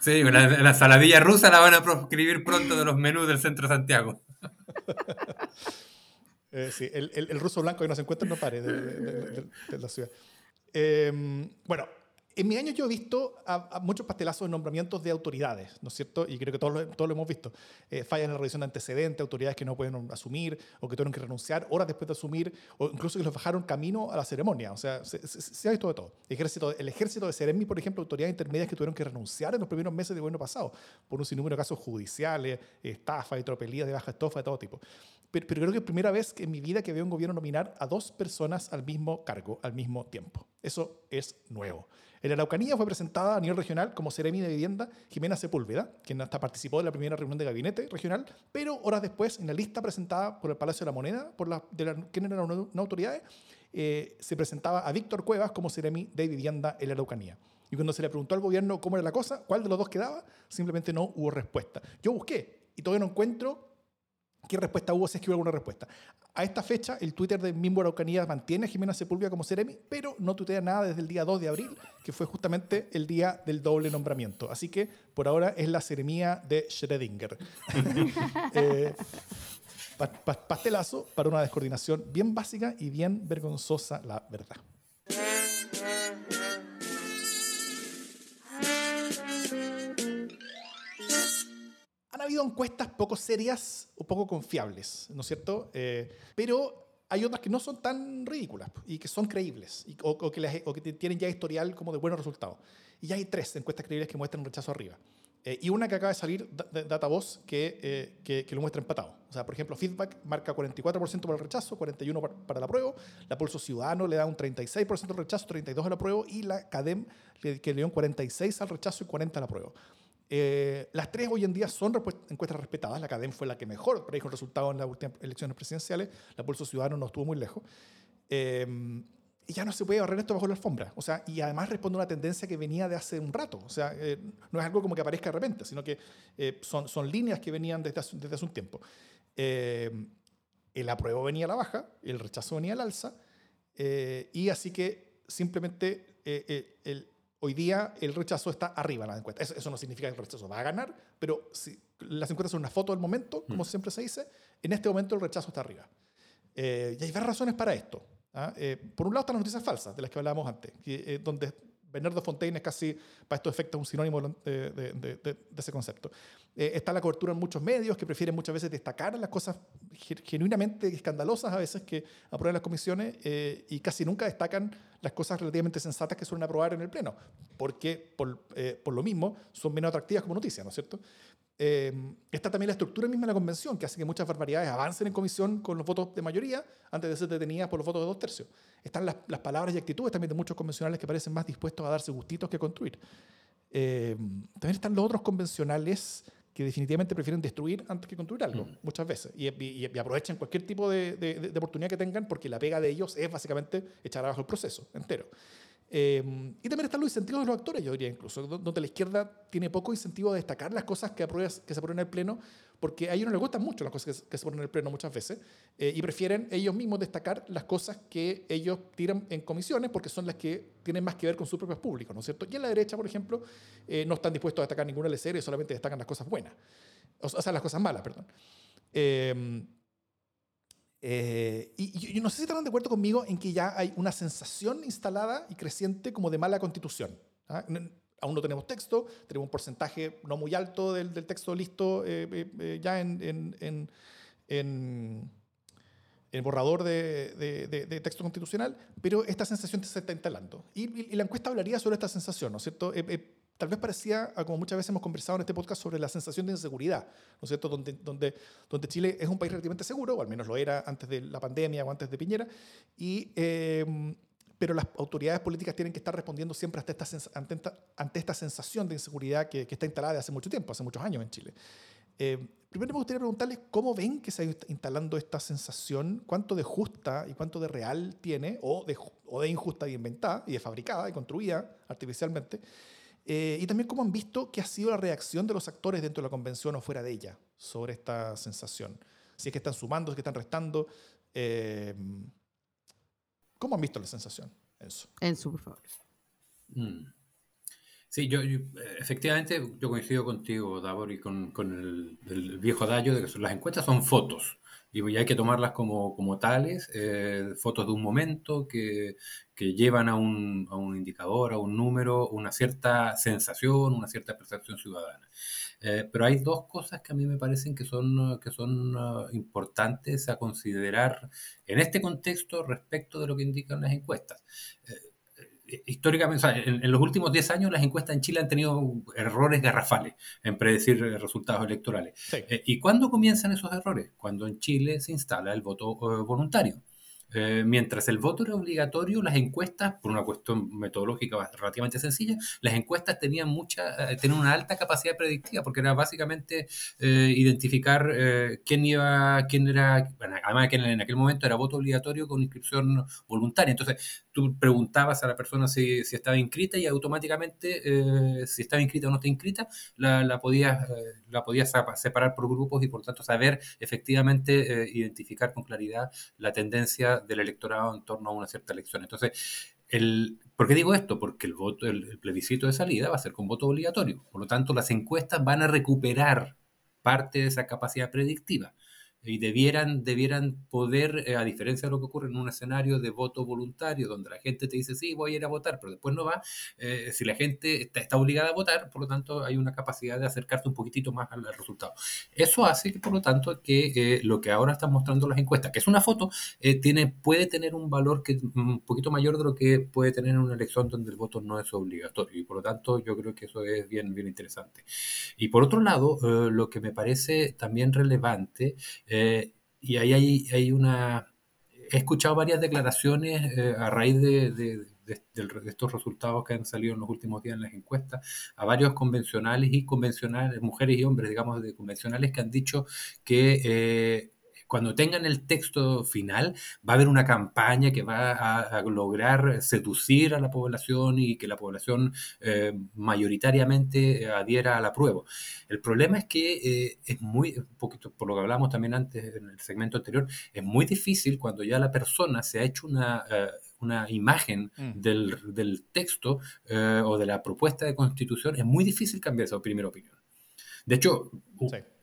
Speaker 3: Sí, la saladilla rusa la van a proscribir pronto de los menús del centro de Santiago.
Speaker 1: Eh, sí, el, el, ruso blanco que no se encuentra no pare de, de la ciudad. Eh, bueno, en mi año yo he visto a, muchos pastelazos de nombramientos de autoridades, ¿no es cierto? Y creo que todos lo, todos lo hemos visto. Eh, fallas en la revisión de antecedentes, autoridades que no pueden asumir o que tuvieron que renunciar horas después de asumir, o incluso que los bajaron camino a la ceremonia. O sea, se, ha visto de todo. El ejército, el ejército de Seremi, por ejemplo, autoridades intermedias que tuvieron que renunciar en los primeros meses del gobierno pasado por un sinnúmero de casos judiciales, estafa y tropelías de baja estofa, de todo tipo. Pero, creo que es primera vez en mi vida que veo un gobierno nominar a dos personas al mismo cargo, al mismo tiempo. Eso es nuevo. En la Araucanía fue presentada a nivel regional como Seremi de Vivienda Jimena Sepúlveda, quien hasta participó de la primera reunión de gabinete regional, pero horas después, en la lista presentada por el Palacio de la Moneda, por la, de la, quienes eran una autoridades, eh, se presentaba a Víctor Cuevas como Seremi de Vivienda en la Araucanía. Y cuando se le preguntó al gobierno cómo era la cosa, cuál de los dos quedaba, simplemente no hubo respuesta. Yo busqué y todavía no encuentro ¿Qué respuesta hubo? Si es alguna respuesta. A esta fecha, el Twitter de Mimbo Araucanía mantiene a Jimena Sepúlveda como Seremi, pero no tuitea nada desde el día 2 de abril, que fue justamente el día del doble nombramiento. Así que por ahora es la Seremía de Schrödinger. eh, pastelazo para una descoordinación bien básica y bien vergonzosa, la verdad. Habido encuestas poco serias o poco confiables, ¿no es cierto? Eh, pero hay otras que no son tan ridículas y que son creíbles o, que tienen ya historial como de buenos resultados. Y ya hay tres encuestas creíbles que muestran rechazo arriba. Eh, y una que acaba de salir, de DataVoz, que, eh, que, que, lo muestra empatado. O sea, por ejemplo, Feedback marca 44% para el rechazo, 41% para, para el apruebo. La Pulso Ciudadano le da un 36% al rechazo, 32% al apruebo. Y la CADEM, que le dio un 46% al rechazo y 40% al apruebo. Eh, las tres hoy en día son encuestas respetadas. La CADEM fue la que mejor predijo el resultado en las últimas elecciones presidenciales. La Pulso Ciudadano no estuvo muy lejos. Eh, y ya no se puede barrer esto bajo la alfombra. O sea, y además responde a una tendencia que venía de hace un rato. O sea, eh, no es algo como que aparezca de repente, sino que son, son líneas que venían desde hace, desde hace un tiempo. el apruebo venía a la baja, el rechazo venía al alza, y así que simplemente el, Hoy día el rechazo está arriba en la encuesta. Eso, no significa que el rechazo va a ganar, pero si las encuestas son una foto del momento, como mm. siempre se dice, en este momento el rechazo está arriba. Eh, y hay varias razones para esto. ¿ah? Eh, por un lado están las noticias falsas, de las que hablábamos antes, eh, donde Bernardo Fontaine es casi, para estos efectos, un sinónimo de, ese concepto. Eh, está la cobertura en muchos medios que prefieren muchas veces destacar las cosas genuinamente escandalosas a veces que aprueban las comisiones eh, y casi nunca destacan las cosas relativamente sensatas que suelen aprobar en el Pleno, porque por, eh, por lo mismo son menos atractivas como noticias, ¿no es cierto? Eh, está también la estructura misma de la convención, que hace que muchas barbaridades avancen en comisión con los votos de mayoría antes de ser detenidas por los votos de dos tercios. Están las, las palabras y actitudes también de muchos convencionales que parecen más dispuestos a darse gustitos que construir. Eh, también están los otros convencionales que definitivamente prefieren destruir antes que construir algo, mm. muchas veces. Y, y, aprovechan cualquier tipo de, de, oportunidad que tengan porque la pega de ellos es básicamente echar abajo el proceso entero. Em, y también están los incentivos de los actores, yo diría incluso, donde la izquierda tiene poco incentivo de destacar las cosas que, se aprueban en el Pleno, porque a ellos no les gustan mucho las cosas que, se ponen en el Pleno muchas veces, eh, y prefieren ellos mismos destacar las cosas que ellos tiran en comisiones, porque son las que tienen más que ver con sus propios públicos, ¿no es cierto? Y en la derecha, por ejemplo, eh, no están dispuestos a destacar ninguna serie, solamente destacan las cosas buenas, o sea, las cosas malas, perdón. Eh, y, no sé si están de acuerdo conmigo en que ya hay una sensación instalada y creciente como de mala constitución. ¿ah? Aún no tenemos texto, tenemos un porcentaje no muy alto del, texto listo eh, eh, ya en, en, en, en borrador de, de, texto constitucional, pero esta sensación se está instalando. Y, y, la encuesta hablaría sobre esta sensación, ¿no es cierto? Tal vez parecía, como muchas veces hemos conversado en este podcast, sobre la sensación de inseguridad, ¿no es cierto? Donde, donde, donde Chile es un país relativamente seguro, o al menos lo era antes de la pandemia o antes de Piñera, y, em, pero las autoridades políticas tienen que estar respondiendo siempre ante esta, ante esta, sensación de inseguridad que, que, está instalada desde hace mucho tiempo, hace muchos años en Chile. Eh, primero me gustaría preguntarles cómo ven que se está instalando esta sensación, cuánto de justa y cuánto de real tiene, o de, o de injusta y inventada, y de fabricada y construida artificialmente, eh, y también cómo han visto que ha sido la reacción de los actores dentro de la convención o fuera de ella sobre esta sensación. Si es que están sumando, si es que están restando. Eh, ¿Cómo han visto la sensación?
Speaker 2: Enzo. Enzo, por favor.
Speaker 3: Mm. Sí, yo, efectivamente yo coincido contigo, Davor, y con, con el, viejo adagio de que las encuestas son fotos y hay que tomarlas como, como tales, eh, fotos de un momento que, que llevan a un, a un, indicador, a un número, una cierta sensación, una cierta percepción ciudadana. Eh, pero hay dos cosas que a mí me parecen que son, que son uh, importantes a considerar en este contexto respecto de lo que indican las encuestas. Eh, históricamente, en, los últimos 10 años las encuestas en Chile han tenido errores garrafales en predecir eh, resultados electorales. Eh, ¿Y cuándo comienzan esos errores? Cuando en Chile se instala el voto eh, voluntario. Eh, mientras el voto era obligatorio, las encuestas, por una cuestión metodológica relativamente sencilla, las encuestas tenían mucha, eh, tenían una alta capacidad predictiva, porque era básicamente eh, identificar quién iba, quién era, además que en, aquel momento era voto obligatorio con inscripción voluntaria. Entonces, tú preguntabas a la persona si, si estaba inscrita y automáticamente, si estaba inscrita o no estaba inscrita, la, la podías, la podías separar por grupos y por tanto saber efectivamente identificar con claridad la tendencia del electorado en torno a una cierta elección. Entonces, el, ¿por qué digo esto? Porque el, voto, el, plebiscito de salida va a ser con voto obligatorio. Por lo tanto, las encuestas van a recuperar parte de esa capacidad predictiva y debieran, debieran poder, eh, a diferencia de lo que ocurre en un escenario de voto voluntario, donde la gente te dice, sí, voy a ir a votar, pero después no va, eh, si la gente está, obligada a votar, por lo tanto hay una capacidad de acercarte un poquitito más al, resultado. Eso hace que, por lo tanto, que eh, lo que ahora están mostrando las encuestas, que es una foto, tiene, puede tener un valor que, mm, un poquito mayor de lo que puede tener en una elección donde el voto no es obligatorio. Y por lo tanto, yo creo que eso es bien, bien interesante. Y por otro lado, lo que me parece también relevante, eh, y ahí hay, una... He escuchado varias declaraciones eh, a raíz de, de, estos resultados que han salido en los últimos días en las encuestas, a varios convencionales y convencionales, mujeres y hombres, digamos, de convencionales que han dicho que... Eh, cuando tengan el texto final, va a haber una campaña que va a, lograr seducir a la población y que la población eh, mayoritariamente adhiera a la prueba. El problema es que eh, es muy, un poquito por lo que hablamos también antes en el segmento anterior, es muy difícil cuando ya la persona se ha hecho una... Eh, una imagen mm. del, del, texto o de la propuesta de constitución, es muy difícil cambiar esa primera opinión. De hecho,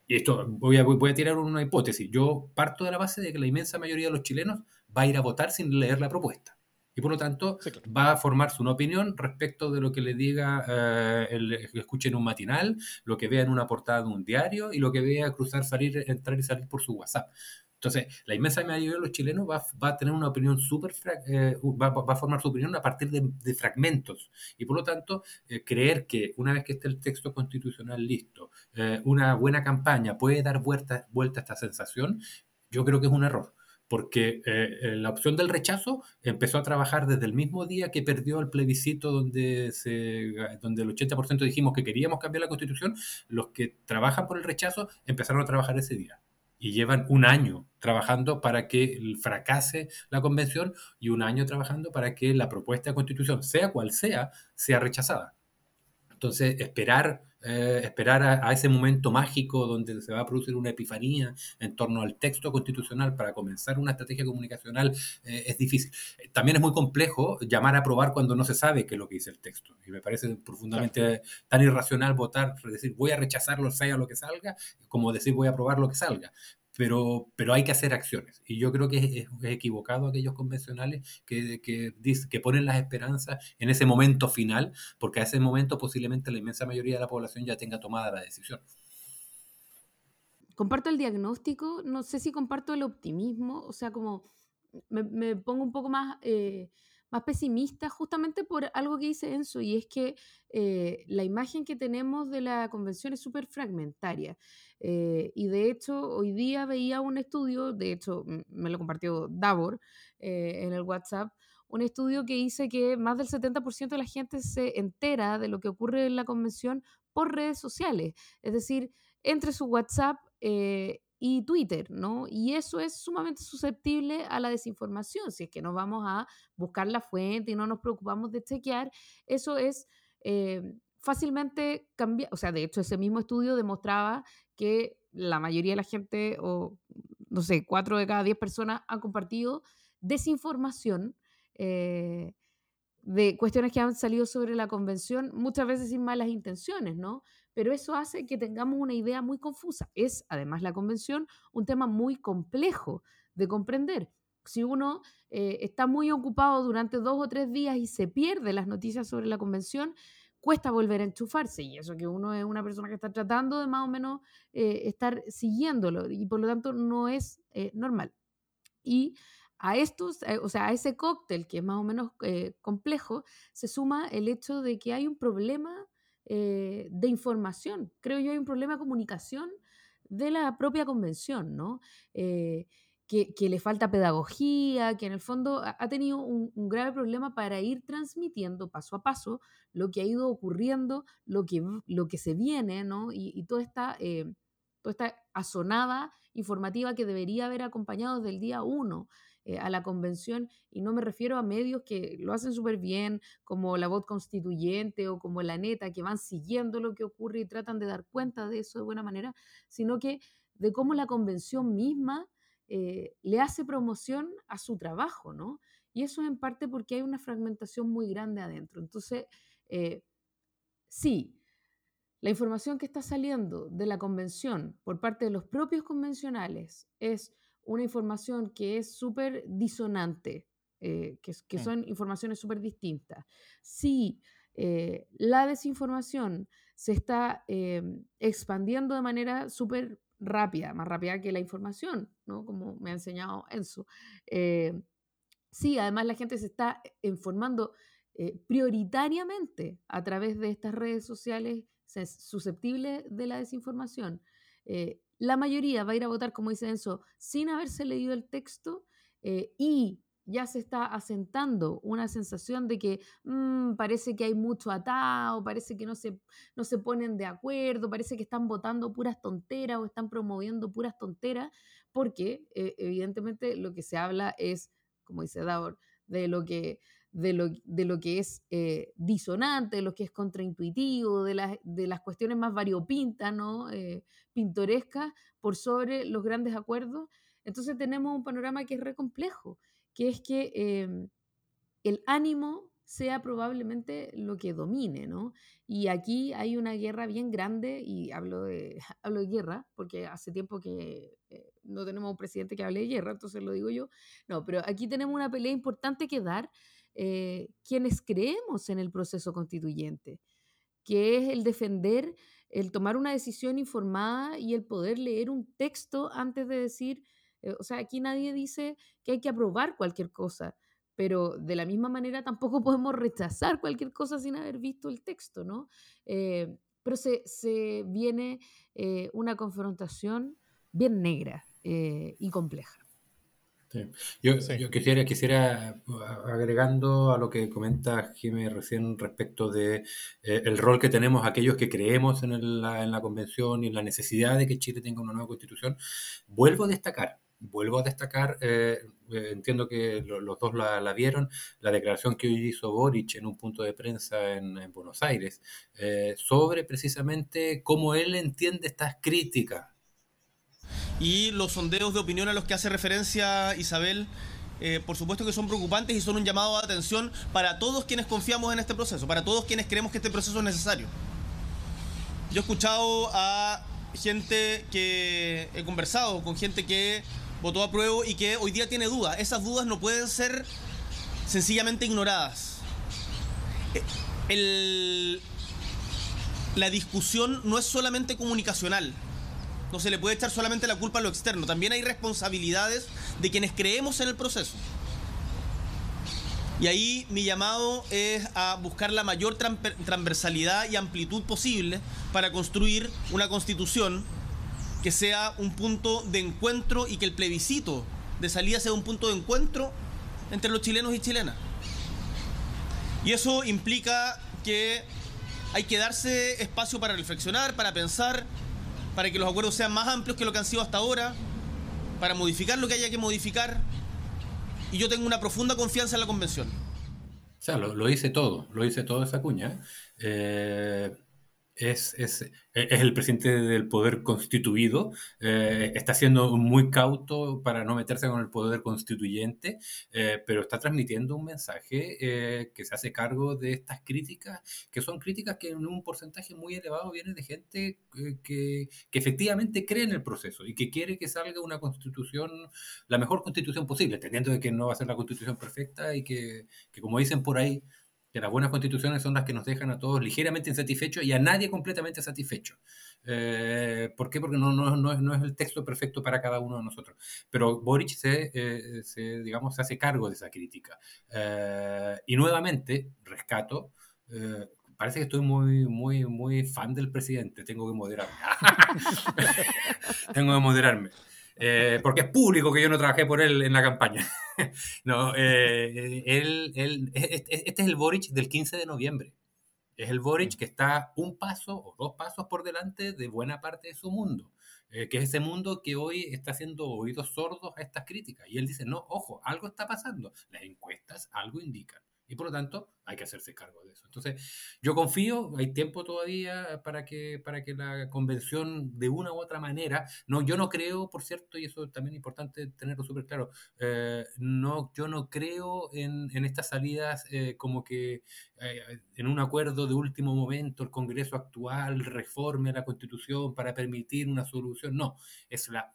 Speaker 3: y esto voy a, voy a tirar una hipótesis, yo parto de la base de que la inmensa mayoría de los chilenos va a ir a votar sin leer la propuesta. Y por lo tanto va a formarse una opinión respecto de lo que le diga, eh, el, que escuche en un matinal, lo que vea en una portada de un diario y lo que vea cruzar, salir, entrar y salir por su WhatsApp. Entonces, la inmensa mayoría de los chilenos va, va a tener una opinión súper, eh, va, va, a formar su opinión a partir de, de fragmentos. Y por lo tanto, eh, creer que una vez que esté el texto constitucional listo, eh, una buena campaña puede dar vuelta, vuelta a esta sensación, yo creo que es un error. porque eh, la opción del rechazo empezó a trabajar desde el mismo día que perdió el plebiscito donde, se, donde el 80% dijimos que queríamos cambiar la constitución, los que trabajan por el rechazo empezaron a trabajar ese día y llevan un año trabajando para que fracase la convención y un año trabajando para que la propuesta de constitución, sea cual sea, sea rechazada. Entonces, esperar eh, esperar a, ese momento mágico donde se va a producir una epifanía en torno al texto constitucional para comenzar una estrategia comunicacional eh, es difícil. También es muy complejo llamar a aprobar cuando no se sabe qué es lo que dice el texto. Y me parece profundamente tan irracional votar, decir voy a rechazarlo, sea lo que salga, como decir voy a aprobar lo que salga pero, pero hay que hacer acciones. Y yo creo que es, equivocado aquellos convencionales que, que, que, ponen las esperanzas en ese momento final, porque a ese momento posiblemente la inmensa mayoría de la población ya tenga tomada la decisión.
Speaker 2: Comparto el diagnóstico, no sé si comparto el optimismo, o sea, como me, me pongo un poco más... Eh, más pesimista justamente por algo que dice Enzo, y es que eh, la imagen que tenemos de la convención es súper fragmentaria. Eh, y de hecho, hoy día veía un estudio, de hecho me lo compartió Davor eh, en el WhatsApp, un estudio que dice que más del 70% de la gente se entera de lo que ocurre en la convención por redes sociales, es decir, entre su WhatsApp y Twitter, ¿no? Y eso es sumamente susceptible a la desinformación. Si es que no vamos a buscar la fuente y no nos preocupamos de chequear, eso es eh, fácilmente cambiar. O sea, de hecho, ese mismo estudio demostraba que la mayoría de la gente, o no sé, cuatro de cada diez personas han compartido desinformación. Eh, de cuestiones que han salido sobre la convención, muchas veces sin malas intenciones, ¿no? Pero eso hace que tengamos una idea muy confusa. Es, además, la convención un tema muy complejo de comprender. Si uno eh, está muy ocupado durante dos o tres días y se pierde las noticias sobre la convención, cuesta volver a enchufarse. Y eso que uno es una persona que está tratando de más o menos eh, estar siguiéndolo y por lo tanto no es eh, normal. Y a estos, o sea, a ese cóctel que es más o menos complejo, se suma el hecho de que hay un problema eh, de información. Creo yo hay un problema de comunicación de la propia convención, ¿no? Eh, que, le falta pedagogía, que en el fondo ha, tenido un, grave problema para ir transmitiendo paso a paso lo que ha ido ocurriendo, lo que, lo que se viene, ¿no? Y, toda, esta, eh, toda esta asonada informativa que debería haber acompañado desde el día uno eh, a la convención y no me refiero a medios que lo hacen súper bien, como la voz constituyente o como la neta, que van siguiendo lo que ocurre y tratan de dar cuenta de eso de buena manera, sino que de cómo la convención misma eh, le hace promoción a su trabajo, ¿no? Y eso en parte porque hay una fragmentación muy grande adentro. Entonces, eh, sí, la información que está saliendo de la convención por parte de los propios convencionales es una información que es súper disonante, eh, que, son informaciones súper distintas. Si eh, la desinformación se está eh, expandiendo de manera súper rápida, más rápida que la información, ¿no? Como me ha enseñado Enzo. sí, además la gente se está informando prioritariamente a través de estas redes sociales susceptibles de la desinformación la mayoría va a ir a votar, como dice Enzo, sin haberse leído el texto eh, y ya se está asentando una sensación de que mm, parece que hay mucho atado, parece que no se, no se ponen de acuerdo, parece que están votando puras tonteras o están promoviendo puras tonteras, porque eh, evidentemente lo que se habla es, como dice Davor, de lo que de lo, de lo que es eh, disonante, de lo que es contraintuitivo, de, las, de las cuestiones más variopintas, ¿no? Eh, pintorescas, por sobre los grandes acuerdos. Entonces tenemos un panorama que es re complejo, que es que em, el ánimo sea probablemente lo que domine, ¿no? Y aquí hay una guerra bien grande, y hablo de, hablo de guerra, porque hace tiempo que eh, no tenemos un presidente que hable de guerra, entonces lo digo yo. No, pero aquí tenemos una pelea importante que dar eh, quienes creemos en el proceso constituyente, que es el defender, el tomar una decisión informada y el poder leer un texto antes de decir, eh, o sea, aquí nadie dice que hay que aprobar cualquier cosa, pero de la misma manera tampoco podemos rechazar cualquier cosa sin haber visto el texto, ¿no? Eh, pero se, se viene una confrontación bien negra y compleja.
Speaker 3: Yo, quisiera, quisiera, agregando a lo que comenta Jiménez recién respecto de eh, el rol que tenemos aquellos que creemos en, la, en la convención y en la necesidad de que Chile tenga una nueva constitución, vuelvo a destacar, vuelvo a destacar, eh, eh, entiendo que los dos la, vieron, la declaración que hoy hizo Boric en un punto de prensa en, en Buenos Aires, sobre precisamente cómo él entiende estas críticas
Speaker 4: y los sondeos de opinión a los que hace referencia Isabel, eh, por supuesto que son preocupantes y son un llamado de atención para todos quienes confiamos en este proceso, para todos quienes creemos que este proceso es necesario. Yo he escuchado a gente que he conversado con gente que votó a prueba y que hoy día tiene dudas. Esas dudas no pueden ser sencillamente ignoradas. La discusión no es solamente comunicacional no se le puede echar solamente la culpa a lo externo, también hay responsabilidades de quienes creemos en el proceso. Y ahí mi llamado es a buscar la mayor transversalidad y amplitud posible para construir una constitución que sea un punto de encuentro y que el plebiscito de salida sea un punto de encuentro entre los chilenos y chilenas. Y eso implica que hay que darse espacio para reflexionar, para pensar, para que los acuerdos sean más amplios que lo que han sido hasta ahora, para modificar lo que haya que modificar. Y yo tengo una profunda confianza en la convención.
Speaker 3: O sea, lo, hice todo, lo hice todo esa cuña. Eh, es, es, es, el presidente del poder constituido, eh, está siendo muy cauto para no meterse con el poder constituyente, eh, pero está transmitiendo un mensaje eh, que se hace cargo de estas críticas, que son críticas que en un porcentaje muy elevado vienen de gente que, que, efectivamente cree en el proceso y que quiere que salga una constitución, la mejor constitución posible, entendiendo de que no va a ser la constitución perfecta y que, que como dicen por ahí, que las buenas constituciones son las que nos dejan a todos ligeramente insatisfechos y a nadie completamente satisfecho. Eh, ¿Por qué? Porque no, no, no, es, no, es, el texto perfecto para cada uno de nosotros. Pero Boric se, eh, se digamos, se hace cargo de esa crítica. Eh, y nuevamente, rescato, parece que estoy muy, muy, muy fan del presidente. Tengo que moderarme. Tengo que moderarme. Eh, porque es público que yo no trabajé por él en la campaña. no, eh, él, él, este es el Boric del 15 de noviembre. Es el Boric que está un paso o dos pasos por delante de buena parte de su mundo, eh, que es ese mundo que hoy está haciendo oídos sordos a estas críticas. Y él dice, no, ojo, algo está pasando. Las encuestas algo indican. Y por lo tanto, hay que hacerse cargo de eso. Entonces, yo confío, hay tiempo todavía para que, para que la convención, de una u otra manera, no, yo no creo, por cierto, y eso también es importante tenerlo súper claro, eh, no, yo no creo en, en estas salidas eh, como que eh, en un acuerdo de último momento el Congreso actual reforme la Constitución para permitir una solución. No, es la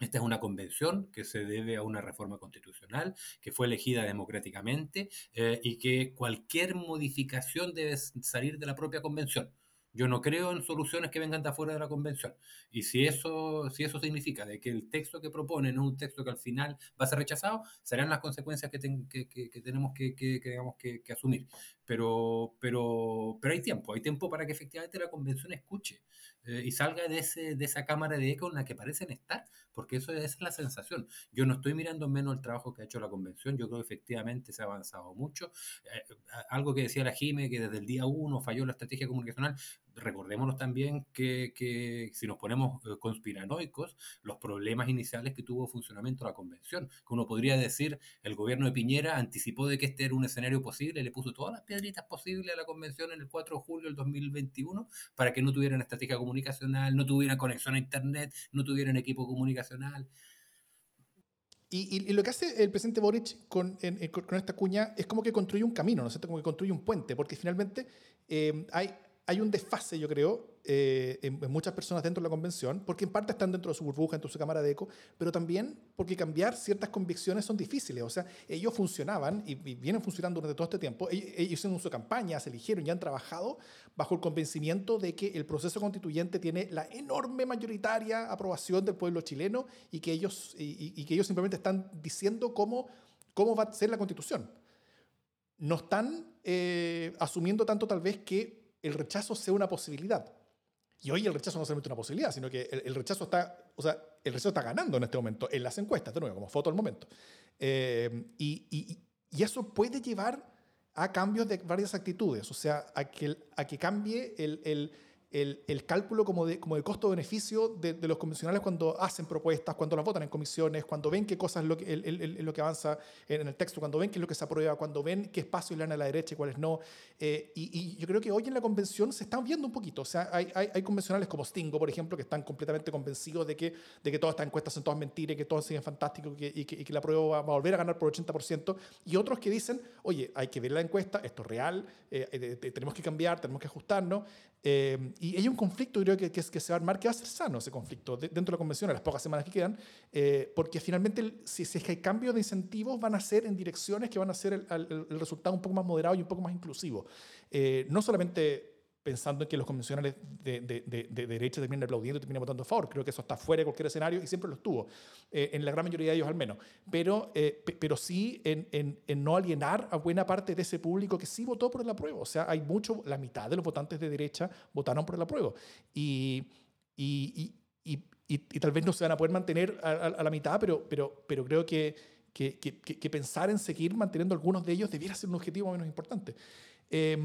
Speaker 3: esta es una convención que se debe a una reforma constitucional que fue elegida democráticamente eh, y que cualquier modificación debe salir de la propia convención. Yo no creo en soluciones que vengan de afuera de la convención. Y si eso, si eso significa de que el texto que proponen es un texto que al final va a ser rechazado, serán las consecuencias que, que, tenemos que, digamos, que, asumir. Pero, pero, pero hay tiempo, hay tiempo para que efectivamente la convención escuche eh, y salga de, ese, de esa cámara de eco en la que parecen estar, porque eso es la sensación. Yo no estoy mirando menos el trabajo que ha hecho la convención, yo creo que efectivamente se ha avanzado mucho. Eh, algo que decía la Jime, que desde el día uno falló la estrategia comunicacional, recordémonos también que, que, si nos ponemos eh, conspiranoicos, los problemas iniciales que tuvo funcionamiento la convención, que uno podría decir, el gobierno de Piñera anticipó de que este era un escenario posible, le puso todas las piedritas posibles a la convención en el 4 de julio del 2021 para que no tuvieran estrategia comunicacional, no tuvieran conexión a internet, no tuvieran equipo comunicacional.
Speaker 1: Y, lo que hace el presidente Boric con, con, esta cuña es como que construye un camino, ¿no es cierto? Como que construye un puente, porque finalmente eh, hay, hay un desfase, yo creo, eh, en, muchas personas dentro de la convención, porque en parte están dentro de su burbuja, dentro de su cámara de eco, pero también porque cambiar ciertas convicciones son difíciles. O sea, ellos funcionaban y, vienen funcionando durante todo este tiempo. Ellos, hicieron su campaña, se eligieron y han trabajado bajo el convencimiento de que el proceso constituyente tiene la enorme mayoritaria aprobación del pueblo chileno y que ellos, y, que ellos simplemente están diciendo cómo, cómo va a ser la constitución. No están eh, asumiendo tanto tal vez que el rechazo sea una posibilidad. Y hoy el rechazo no es solamente una posibilidad, sino que el, rechazo está, o sea, el rechazo está ganando en este momento en las encuestas, de nuevo, como foto al momento. Eh, y, y, y, eso puede llevar a cambios de varias actitudes, o sea, a que, a que cambie el, el el, el, cálculo como de, como de costo-beneficio de, de, los convencionales cuando hacen propuestas, cuando las votan en comisiones, cuando ven qué cosas es lo que, el, el, lo que avanza en el texto, cuando ven qué es lo que se aprueba, cuando ven qué espacios le dan a la derecha y cuáles no. Eh, y, y, yo creo que hoy en la convención se están viendo un poquito. O sea, hay, hay, hay, convencionales como Stingo, por ejemplo, que están completamente convencidos de que, de que todas estas encuestas son todas mentiras, que todo siguen fantástico y y y que la prueba va a volver a ganar por 80%. Y otros que dicen, oye, hay que ver la encuesta, esto es real, eh, eh, tenemos que cambiar, tenemos que ajustarnos. Eh, y hay un conflicto, creo que, que, que, se va a armar, que va a ser sano ese conflicto de, dentro de la convención en las pocas semanas que quedan, eh, porque finalmente, si, si, es que hay cambios de incentivos, van a ser en direcciones que van a ser el, el, el resultado un poco más moderado y un poco más inclusivo. Eh, no solamente pensando en que los convencionales de, de, de, de derecha terminen aplaudiendo y terminen votando a favor. Creo que eso está fuera de cualquier escenario y siempre lo estuvo, eh, en la gran mayoría de ellos al menos. Pero, eh, pero sí en, en, en, no alienar a buena parte de ese público que sí votó por el apruebo. O sea, hay mucho, la mitad de los votantes de derecha votaron por el apruebo. Y, y, y, y, y tal vez no se van a poder mantener a, a, a la mitad, pero, pero, pero creo que, que, que, que, pensar en seguir manteniendo algunos de ellos debiera ser un objetivo menos importante. Eh,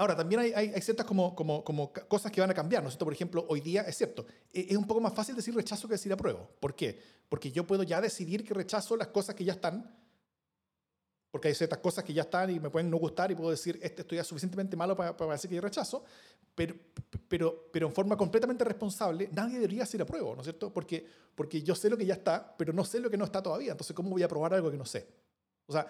Speaker 1: Ahora, también hay, hay, hay ciertas como, como, como, cosas que van a cambiar, ¿no es cierto? Por ejemplo, hoy día es cierto, e, es un poco más fácil decir rechazo que decir apruebo. ¿Por qué? Porque yo puedo ya decidir que rechazo las cosas que ya están, porque hay ciertas cosas que ya están y me pueden no gustar y puedo decir, este esto ya suficientemente malo para, para decir que yo rechazo, pero, pero, pero en forma completamente responsable, nadie debería decir apruebo, ¿no es cierto? Porque, porque yo sé lo que ya está, pero no sé lo que no está todavía, entonces ¿cómo voy a probar algo que no sé? O sea,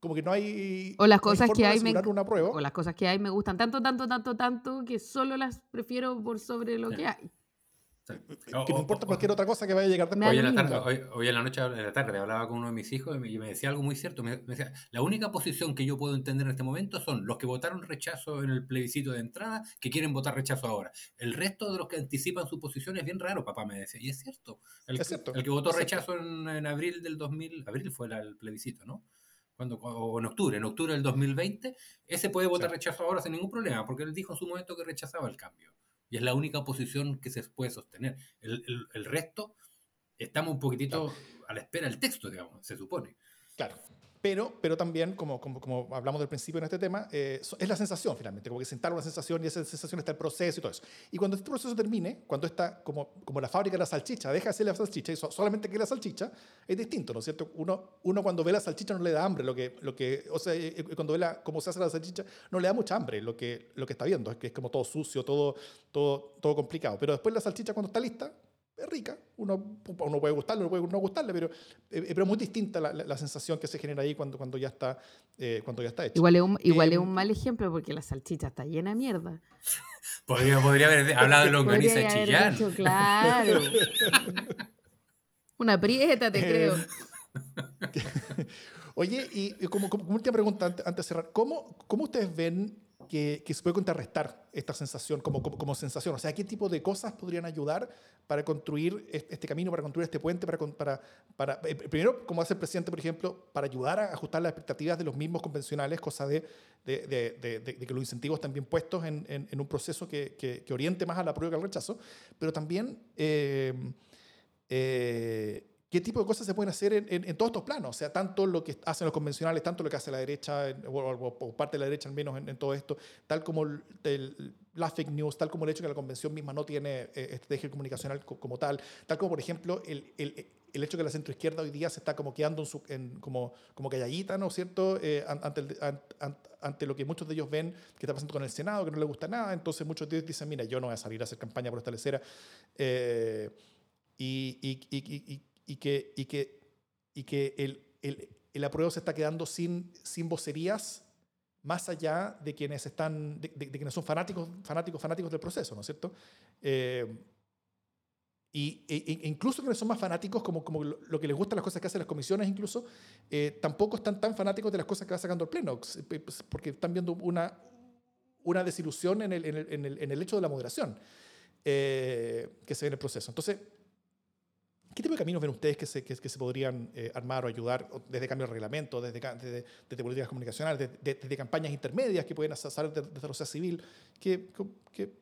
Speaker 1: como que no hay
Speaker 2: o las cosas
Speaker 1: no
Speaker 2: que hay me
Speaker 1: una prueba.
Speaker 2: o las cosas que hay me gustan tanto tanto tanto tanto que solo las prefiero por sobre lo sí. que hay
Speaker 1: sí. que no importa cualquier otra cosa que vaya a llegar después.
Speaker 3: Hoy en, la tarde, hoy, hoy en la noche, en la tarde, hablaba con uno de mis hijos y me, y me decía algo muy cierto. Me, me, decía, la única posición que yo puedo entender en este momento son los que votaron rechazo en el plebiscito de entrada, que quieren votar rechazo ahora. El resto de los que anticipan su posición es bien raro, papá me decía. Y es cierto. El,
Speaker 1: es cierto.
Speaker 3: el que votó rechazo en, en, abril del 2000, abril fue el plebiscito, ¿no? Cuando, o en octubre, en octubre del 2020, ese puede votar sí. rechazo ahora sin ningún problema, porque él dijo en su momento que rechazaba el cambio. Y es la única posición que se puede sostener. El, el, el resto, estamos un poquitito claro. a la espera del texto, digamos, se supone.
Speaker 1: Claro. Pero, pero también, como, como, como hablamos del principio en este tema, eh, es la sensación finalmente, como que sentar una sensación y esa sensación está el proceso y todo eso. Y cuando este proceso termine, cuando está como, como la fábrica de la salchicha, deja de ser la salchicha y solamente que la salchicha, es distinto, ¿no es cierto? Uno, uno cuando ve la salchicha no le da hambre, lo que, lo que, o sea, eh, cuando ve la, cómo se hace la salchicha no le da mucha hambre lo que, lo que está viendo, es que es como todo sucio, todo, todo, todo complicado. Pero después la salchicha cuando está lista, es rica, uno, uno puede gustarle, uno puede no gustarle, pero, eh, pero es muy distinta la, la, la, sensación que se genera ahí cuando, cuando, ya, está, eh, cuando ya está hecho.
Speaker 2: Igual es un, igual eh, es un mal ejemplo porque la salchicha está llena de mierda.
Speaker 3: Podría, podría haber hablado de longaniza de Chillán.
Speaker 2: Dicho, claro. Una prieta, te creo.
Speaker 1: Oye, y como, como, última pregunta antes, antes de cerrar, ¿cómo, ¿cómo ustedes ven que, que, se puede contrarrestar esta sensación como, como, como, sensación? O sea, ¿qué tipo de cosas podrían ayudar para construir este camino, para construir este puente? Para, para, para, eh, primero, como hace el presidente, por ejemplo, para ayudar a ajustar las expectativas de los mismos convencionales, cosa de, de, de, de que los incentivos están bien puestos en, en, en un proceso que, que, que, oriente más a la prueba que al rechazo, pero también... Eh, eh, qué tipo de cosas se pueden hacer en, todos estos planos, o sea, tanto lo que hacen los convencionales, tanto lo que hace la derecha, o, parte de la derecha al menos en, todo esto, tal como el, la fake news, tal como el hecho que la convención misma no tiene eh, estrategia comunicacional co como tal, tal como, por ejemplo, el, el, hecho que la centroizquierda hoy día se está como quedando en como, como calladita, ¿no es cierto?, eh, ante, lo que muchos de ellos ven que está pasando con el Senado, que no les gusta nada, entonces muchos de ellos dicen, mira, yo no voy a salir a hacer campaña por esta lecera, eh, y, que, y que y que el, el, el apruebo se está quedando sin, sin vocerías más allá de quienes están, de, de, de, quienes son fanáticos, fanáticos, fanáticos del proceso, ¿no es cierto? Eh, y, e, e, incluso quienes son más fanáticos, como, como lo, que les gusta las cosas que hacen las comisiones, incluso, eh, tampoco están tan fanáticos de las cosas que va sacando el Pleno, porque están viendo una, una desilusión en el, en el, en el, en el hecho de la moderación eh, que se ve en el proceso. Entonces, ¿qué tipo de caminos ven ustedes que se, que, se podrían eh, armar o ayudar desde cambio de reglamento, desde, desde, desde políticas comunicacionales, desde, desde, campañas intermedias que pueden hacer desde, la sociedad civil? ¿Qué, qué,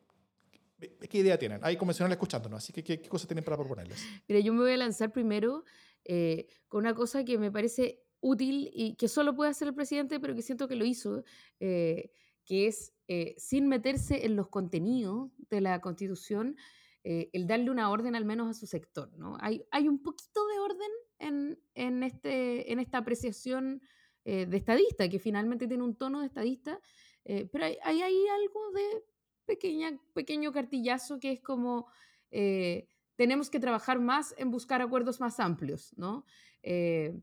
Speaker 1: qué idea tienen? Hay convencionales escuchándonos, así que ¿qué, cosas tienen para proponerles?
Speaker 2: Mira, yo me voy a lanzar primero eh, con una cosa que me parece útil y que solo puede hacer el presidente, pero que siento que lo hizo, eh, que es, eh, sin meterse en los contenidos de la Constitución, el darle una orden al menos a su sector. ¿no? Hay, hay un poquito de orden en, en, este, en esta apreciación de estadista, que finalmente tiene un tono de estadista, pero hay, hay, hay, algo de pequeña, pequeño cartillazo que es como tenemos que trabajar más en buscar acuerdos más amplios, ¿no? Eh,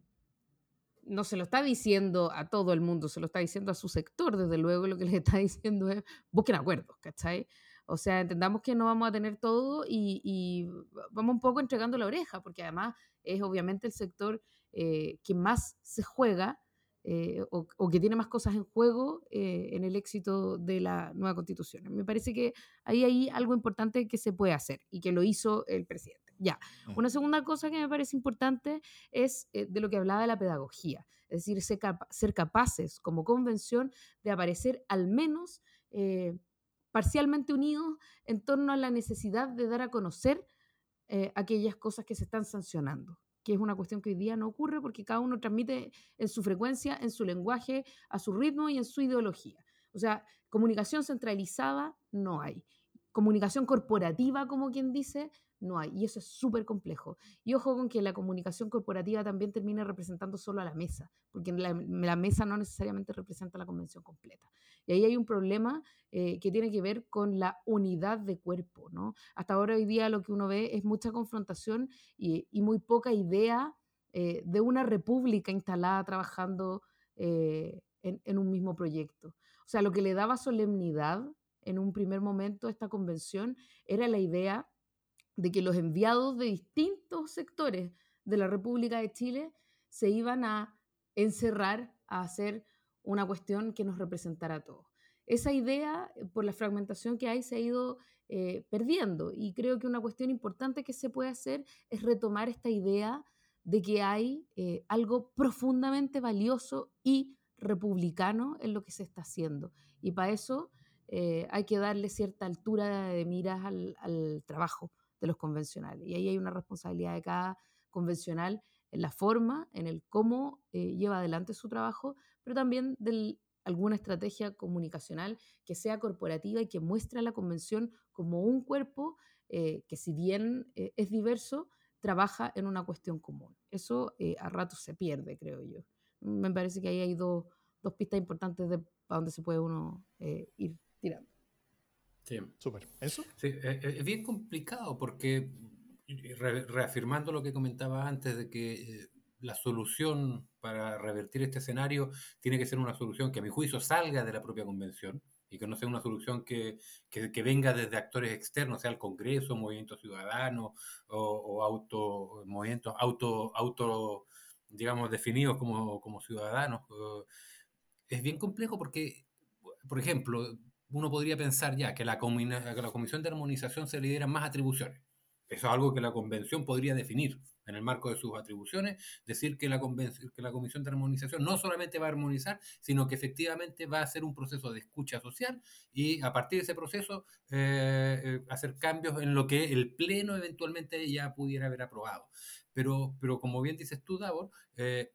Speaker 2: no se lo está diciendo a todo el mundo, se lo está diciendo a su sector, desde luego lo que le está diciendo es busquen acuerdos, ¿cachai? O sea, entendamos que no vamos a tener todo y, vamos un poco entregando la oreja, porque además es obviamente el sector eh, que más se juega eh, o, que tiene más cosas en juego eh, en el éxito de la nueva constitución. Me parece que ahí hay algo importante que se puede hacer y que lo hizo el presidente. Ya, mm. una segunda cosa que me parece importante es eh, de lo que hablaba de la pedagogía, es decir, ser, ser capaces como convención de aparecer al menos parcialmente unidos en torno a la necesidad de dar a conocer aquellas cosas que se están sancionando que es una cuestión que hoy día no ocurre porque cada uno transmite en su frecuencia, en su lenguaje, a su ritmo y en su ideología. O sea, comunicación centralizada no hay. Comunicación corporativa, como quien dice, no hay. Y eso es súper complejo. Y ojo con que la comunicación corporativa también termine representando solo a la mesa, porque la, mesa no necesariamente representa la convención completa. Y ahí hay un problema eh, que tiene que ver con la unidad de cuerpo. ¿no? Hasta ahora hoy día lo que uno ve es mucha confrontación y, muy poca idea eh, de una república instalada trabajando eh, en, en un mismo proyecto. O sea, lo que le daba solemnidad en un primer momento esta convención era la idea de que los enviados de distintos sectores de la República de Chile se iban a encerrar a hacer una cuestión que nos representara a todos. Esa idea, eh, por la fragmentación que hay, se ha ido eh, perdiendo y creo que una cuestión importante que se puede hacer es retomar esta idea de que hay eh, algo profundamente valioso y republicano en lo que se está haciendo. Y para eso hay que darle cierta altura de miras al, trabajo de los convencionales. Y ahí hay una responsabilidad de cada convencional en la forma, en el cómo eh, lleva adelante su trabajo, pero también de alguna estrategia comunicacional que sea corporativa y que muestre a la convención como un cuerpo eh, que si bien eh, es diverso, trabaja en una cuestión común. Eso a ratos se pierde, creo yo. Me parece que ahí hay dos, dos pistas importantes de para dónde se puede uno ir tirando.
Speaker 3: Sí.
Speaker 1: Súper. ¿Eso?
Speaker 3: Sí, e, e, es, bien complicado porque, reafirmando lo que comentaba antes de que eh, la solución para revertir este escenario tiene que ser una solución que a mi juicio salga de la propia convención y que no sea una solución que, que, venga desde actores externos, sea el Congreso, movimientos ciudadanos o, auto, movimientos auto, auto, digamos, definidos como, como ciudadanos. Es bien complejo porque, por ejemplo, uno podría pensar ya que la, Comisión de Armonización se le dieran más atribuciones. Eso es algo que la Convención podría definir en el marco de sus atribuciones, decir que la, que la Comisión de Armonización no solamente va a armonizar, sino que efectivamente va a hacer un proceso de escucha social y a partir de ese proceso eh, eh, hacer cambios en lo que el Pleno eventualmente ya pudiera haber aprobado. Pero, pero como bien dices tú, Davor, eh,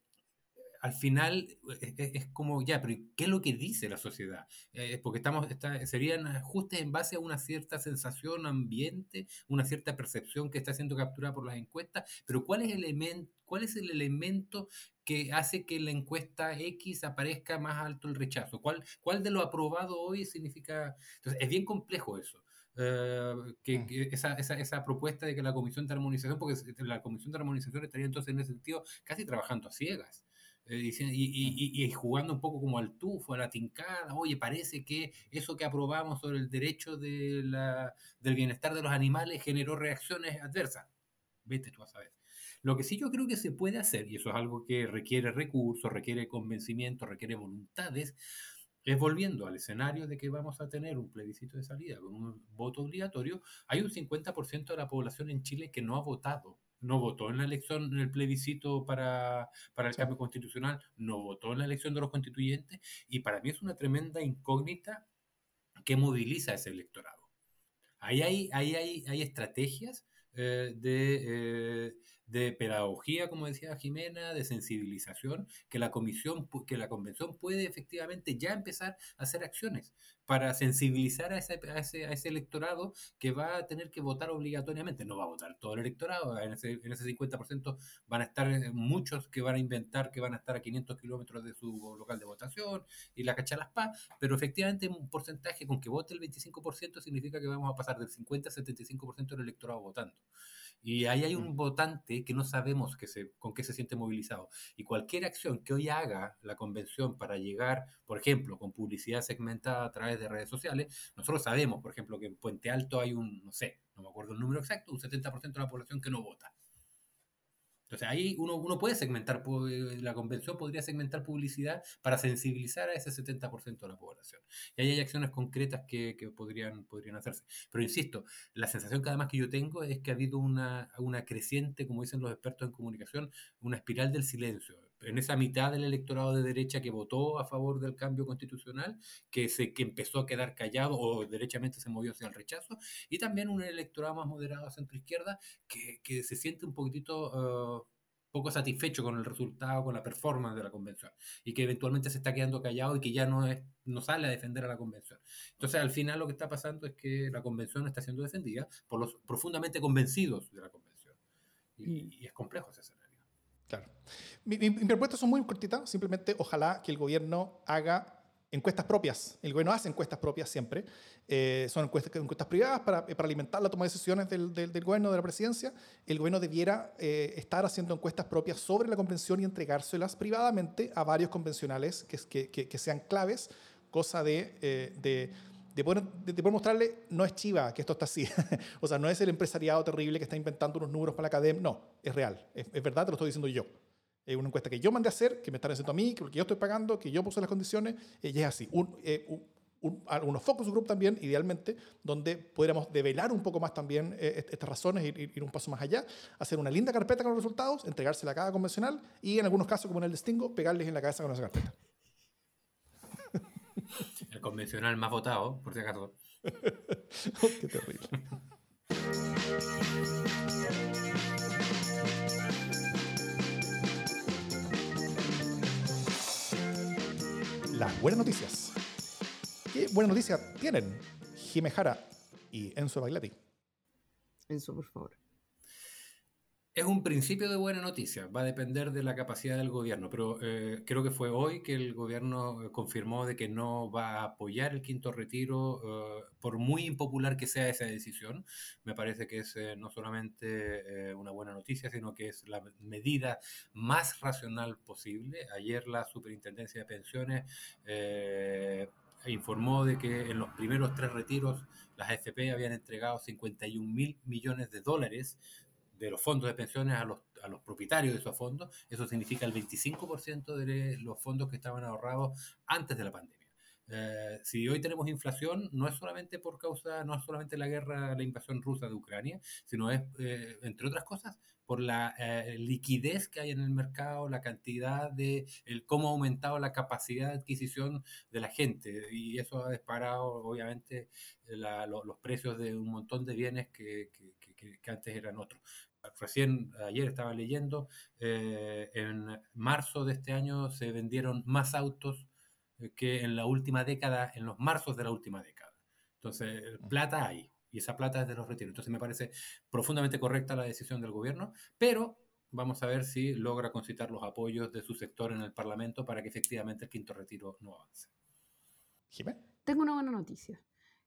Speaker 3: al final eh, eh, es, como, ya, pero ¿qué es lo que dice la sociedad? Eh, porque estamos, serían ajustes en base a una cierta sensación ambiente, una cierta percepción que está siendo capturada por las encuestas, pero ¿cuál es, el elemento, cuál es el elemento que hace que la encuesta X aparezca más alto el rechazo? ¿Cuál, cuál de lo aprobado hoy significa? Entonces, es bien complejo eso. que, mm. esa, esa, esa, propuesta de que la Comisión de Armonización, porque la Comisión de Armonización estaría entonces en ese sentido casi trabajando a ciegas. Eh, y, jugando un poco como al tufo, a la tincada, oye, parece que eso que aprobamos sobre el derecho de la, del bienestar de los animales generó reacciones adversas. Vete tú a saber. Lo que sí yo creo que se puede hacer, y eso es algo que requiere recursos, requiere convencimiento, requiere voluntades, es volviendo al escenario de que vamos a tener un plebiscito de salida con un voto obligatorio, hay un 50% de la población en Chile que no ha votado no votó en la elección, en el plebiscito para, para el cambio constitucional, no votó en la elección de los constituyentes, y para mí es una tremenda incógnita que moviliza ese electorado. Ahí hay, ahí hay, hay estrategias eh, de, eh, de pedagogía, como decía Jimena, de sensibilización, que la comisión, que la convención puede efectivamente ya empezar a hacer acciones para sensibilizar a ese, a ese, a ese electorado que va a tener que votar obligatoriamente. No va a votar todo el electorado, en ese, en ese 50% van a estar eh, muchos que van a inventar que van a estar a 500 kilómetros de su local de votación y la pa pero efectivamente un porcentaje con que vote el 25% significa que vamos a pasar del 50 al 75% del electorado votando. Y ahí hay un mm. votante que no sabemos que se, con qué se siente movilizado. Y cualquier acción que hoy haga la convención para llegar, por ejemplo, con publicidad segmentada a través de redes sociales, nosotros sabemos, por ejemplo, que en Puente Alto hay un, no sé, no me acuerdo el número exacto, un 70% de la población que no vota. Entonces ahí uno, uno puede segmentar, la convención podría segmentar publicidad para sensibilizar a ese 70% de la población. Y ahí hay acciones concretas que, que, podrían, podrían hacerse. Pero insisto, la sensación que además que yo tengo es que ha habido una, una creciente, como dicen los expertos en comunicación, una espiral del silencio en esa mitad del electorado de derecha que votó a favor del cambio constitucional, que, se, que empezó a quedar callado o derechamente se movió hacia el rechazo, y también un electorado más moderado centro-izquierda que, que, se siente un poquitito... Uh, poco satisfecho con el resultado, con la performance de la convención, y que eventualmente se está quedando callado y que ya no, es, no sale a defender a la convención. Entonces, al final lo que está pasando es que la convención está siendo defendida por los profundamente convencidos de la convención. Y, y es complejo ese
Speaker 1: Claro. Mi, mi, mis propuestas son muy cortitas. Simplemente, ojalá que el gobierno haga encuestas propias. El gobierno hace encuestas propias siempre. Eh, son encuestas, encuestas privadas para, para, alimentar la toma de decisiones del, del, del, gobierno, de la presidencia. El gobierno debiera eh, estar haciendo encuestas propias sobre la convención y entregárselas privadamente a varios convencionales que, que, que sean claves, cosa de, eh, de de poder, de, mostrarle, no es chiva que esto está así. o sea, no es el empresariado terrible que está inventando unos números para la academia. No, es real. Es, verdad, te lo estoy diciendo yo. Es una encuesta que yo mandé a hacer, que me están haciendo a mí, que yo estoy pagando, que yo puse las condiciones, eh, y es así. Un, eh, un, un, focus group también, idealmente, donde pudiéramos develar un poco más también eh, estas razones, ir, ir, un paso más allá, hacer una linda carpeta con los resultados, entregársela a cada convencional y en algunos casos, como en el distingo, pegarles en la cabeza con esa carpeta.
Speaker 3: El convencional más votado, por si acaso.
Speaker 1: oh, qué terrible. Las buenas noticias. ¿Qué buenas noticias tienen Jimejara y Enzo Baglati?
Speaker 2: Enzo, por favor.
Speaker 3: Es un principio de buena noticia, va a depender de la capacidad del gobierno, pero eh, creo que fue hoy que el gobierno eh, confirmó de que no va a apoyar el quinto retiro, eh, por muy impopular que sea esa decisión. Me parece que es no solamente una buena noticia, sino que es la medida más racional posible. Ayer la Superintendencia de Pensiones informó de que en los primeros tres retiros las AFP habían entregado 51 mil millones de dólares de los fondos de pensiones a los, a los propietarios de esos fondos. Eso significa el 25% de los fondos que estaban ahorrados antes de la pandemia. Eh, si hoy tenemos inflación, no es solamente por causa, no es solamente la guerra, la invasión rusa de Ucrania, sino es, eh, entre otras cosas, por la eh, liquidez que hay en el mercado, la cantidad de, el, cómo ha aumentado la capacidad de adquisición de la gente. Y eso ha disparado, obviamente, la, lo, los precios de un montón de bienes que, que, que, que antes eran otros recién ayer estaba leyendo, eh, en marzo de este año se vendieron más autos eh, que en la última década, en los marzos de la última década. Entonces, plata hay, y esa plata es de los retiros. Entonces, me parece profundamente correcta la decisión del gobierno, pero vamos a ver si logra concitar los apoyos de su sector en el Parlamento para que efectivamente el quinto retiro no avance.
Speaker 2: Tengo una buena noticia.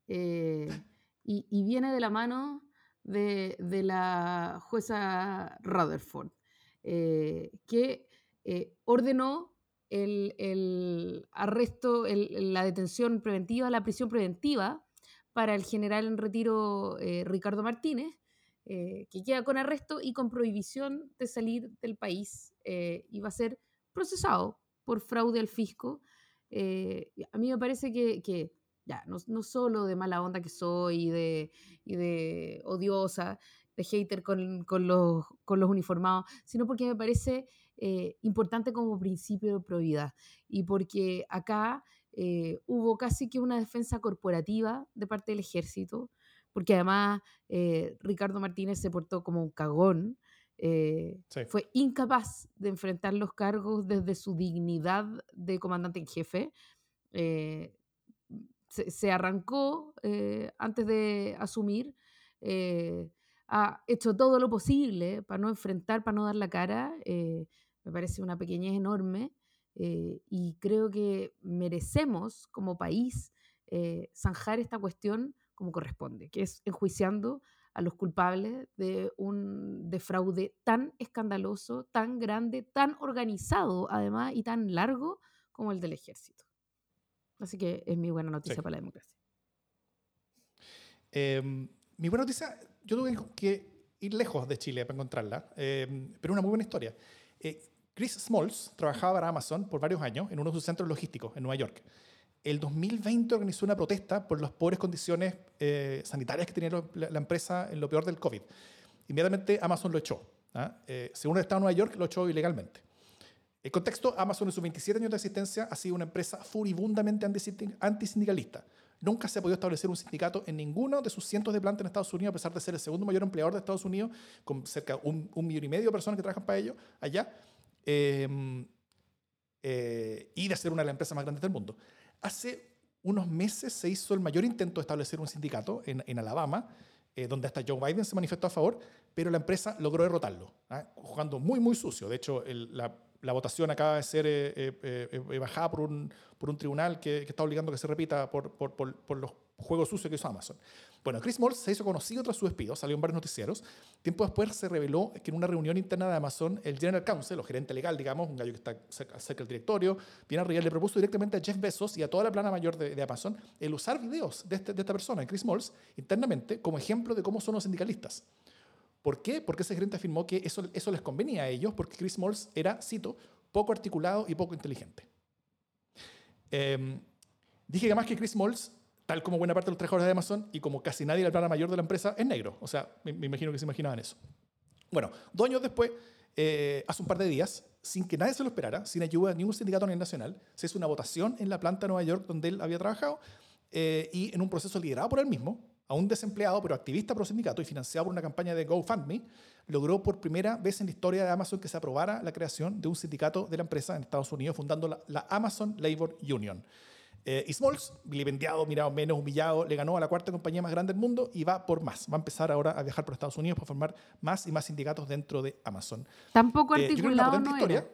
Speaker 2: Eh, y, y, viene de la mano de, de la jueza Rutherford, eh, que eh, ordenó el, el arresto, el, la detención preventiva, la prisión preventiva para el general en retiro eh, Ricardo Martínez, que queda con arresto y con prohibición de salir del país eh, y va a ser procesado por fraude al fisco. a mí me parece que, que ya, no, no, solo de mala onda que soy y de, y de odiosa, de hater con, con, los, con los uniformados, sino porque me parece eh, importante como principio de probidad y porque acá eh, hubo casi que una defensa corporativa de parte del ejército, porque además eh, Ricardo Martínez se portó como un cagón, fue incapaz de enfrentar los cargos desde su dignidad de comandante en jefe. Se, arrancó antes de asumir ha hecho todo lo posible para no enfrentar, para no dar la cara. Eh, me parece una pequeñez enorme eh, y creo que merecemos como país eh, zanjar esta cuestión como corresponde, que es enjuiciando a los culpables de un fraude tan escandaloso, tan grande, tan organizado además y tan largo como el del ejército. Así que es mi buena noticia para la democracia.
Speaker 1: Em, mi buena noticia yo tuve que ir lejos de Chile para encontrarla, eh, pero una muy buena historia. Eh, Chris Smalls trabajaba para Amazon por varios años en uno de sus centros logísticos en Nueva York. El 2020 organizó una protesta por las pobres condiciones eh, sanitarias que tenía la, empresa en lo peor del COVID. Inmediatamente Amazon lo echó. ¿ah? según el Estado de Nueva York, lo echó ilegalmente. El contexto, Amazon en sus 27 años de existencia ha sido una empresa furibundamente antisindicalista. Nunca se ha podido establecer un sindicato en ninguno de sus cientos de plantas en Estados Unidos, a pesar de ser el segundo mayor empleador de Estados Unidos, con cerca de un, millón y medio de personas que trabajan para ellos allá, em, eh, y de ser una de las empresas más grandes del mundo. Hace unos meses se hizo el mayor intento de establecer un sindicato en, Alabama, eh, donde hasta Joe Biden se manifestó a favor, pero la empresa logró derrotarlo, ¿ah? jugando muy, muy sucio. De hecho, la la votación acaba de ser eh, eh, eh, bajada por un, tribunal que, está obligando que se repita por, los juegos sucios que hizo Amazon. Bueno, Chris Moore se hizo conocido tras su despido, salió en varios noticieros. Tiempo después se reveló que en una reunión interna de Amazon, el General Counsel, o gerente legal, digamos, un gallo que está cerca, del directorio, viene arriba, le propuso directamente a Jeff Bezos y a toda la plana mayor de, Amazon el usar videos de, este, esta persona, Chris Malls, internamente como ejemplo de cómo son los sindicalistas. ¿Por qué? Porque ese gerente afirmó que eso, les convenía a ellos, porque Chris Malls era, cito, poco articulado y poco inteligente. Em, dije además que Chris Malls, tal como buena parte de los trabajadores de Amazon y como casi nadie la plana mayor de la empresa, es negro. O sea, me, imagino que se imaginaban eso. Bueno, dos años después, eh, hace un par de días, sin que nadie se lo esperara, sin ayuda de ningún sindicato a nacional, se hizo una votación en la planta de Nueva York donde él había trabajado eh, y en un proceso liderado por él mismo, a un desempleado pero activista pro sindicato y financiado por una campaña de GoFundMe, logró por primera vez en la historia de Amazon que se aprobara la creación de un sindicato de la empresa en Estados Unidos, fundando la, Amazon Labor Union. Eh, y Smalls, vilipendiado, mirado menos, humillado, le ganó a la cuarta compañía más grande del mundo y va por más. Va a empezar ahora a viajar por Estados Unidos para formar más y más sindicatos dentro de Amazon.
Speaker 2: Tampoco eh, articulado no historia.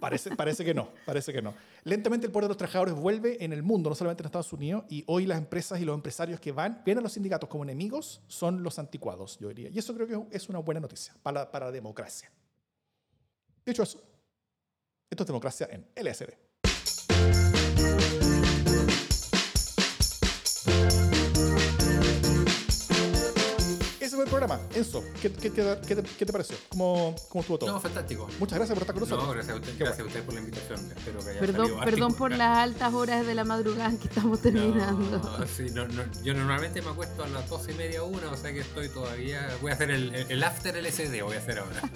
Speaker 1: Parece, parece que no, parece que no. Lentamente el poder de los trabajadores vuelve en el mundo, no solamente en Estados Unidos, y hoy las empresas y los empresarios que van, ven a los sindicatos como enemigos, son los anticuados, yo diría. Y eso creo que es una buena noticia para, para la democracia. Dicho eso, esto es democracia en LSD. El programa. Enzo, ¿qué, qué, qué, qué te, pareció? ¿Cómo, ¿Cómo, estuvo todo?
Speaker 3: No, fantástico.
Speaker 1: Muchas gracias por estar con nosotros.
Speaker 3: No, gracias a usted, gracias a usted por la invitación. Espero que haya
Speaker 2: perdón perdón por las altas horas de la madrugada que estamos terminando.
Speaker 3: No, sí, no, yo normalmente me acuesto a las 12 y media, una, o sea que estoy todavía. Voy a hacer el, el after LSD, voy a hacer ahora.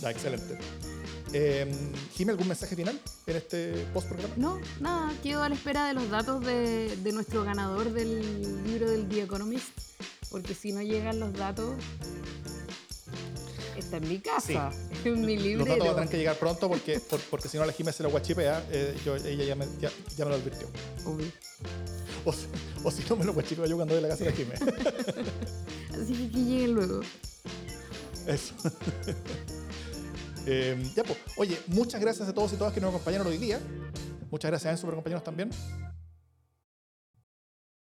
Speaker 1: da, excelente. Eh, ¿algún mensaje final en este post programa?
Speaker 2: No, nada, quedo a la espera de los datos de, de nuestro ganador del libro del The Economist, porque si no llegan los datos, está en mi casa, en mi librero.
Speaker 1: Los datos tendrán que llegar pronto porque, porque si no la Jimé se lo guachipea, eh, ella ya me, ya, me, lo advirtió. O, o, si no me lo guachipeo yo cuando voy a la casa de la Jimé.
Speaker 2: Así que que lleguen luego.
Speaker 1: Eso. Eh, ya, pues. Oye, muchas gracias a todos y todas que nos acompañaron hoy día. Muchas gracias a Enzo por acompañarnos también.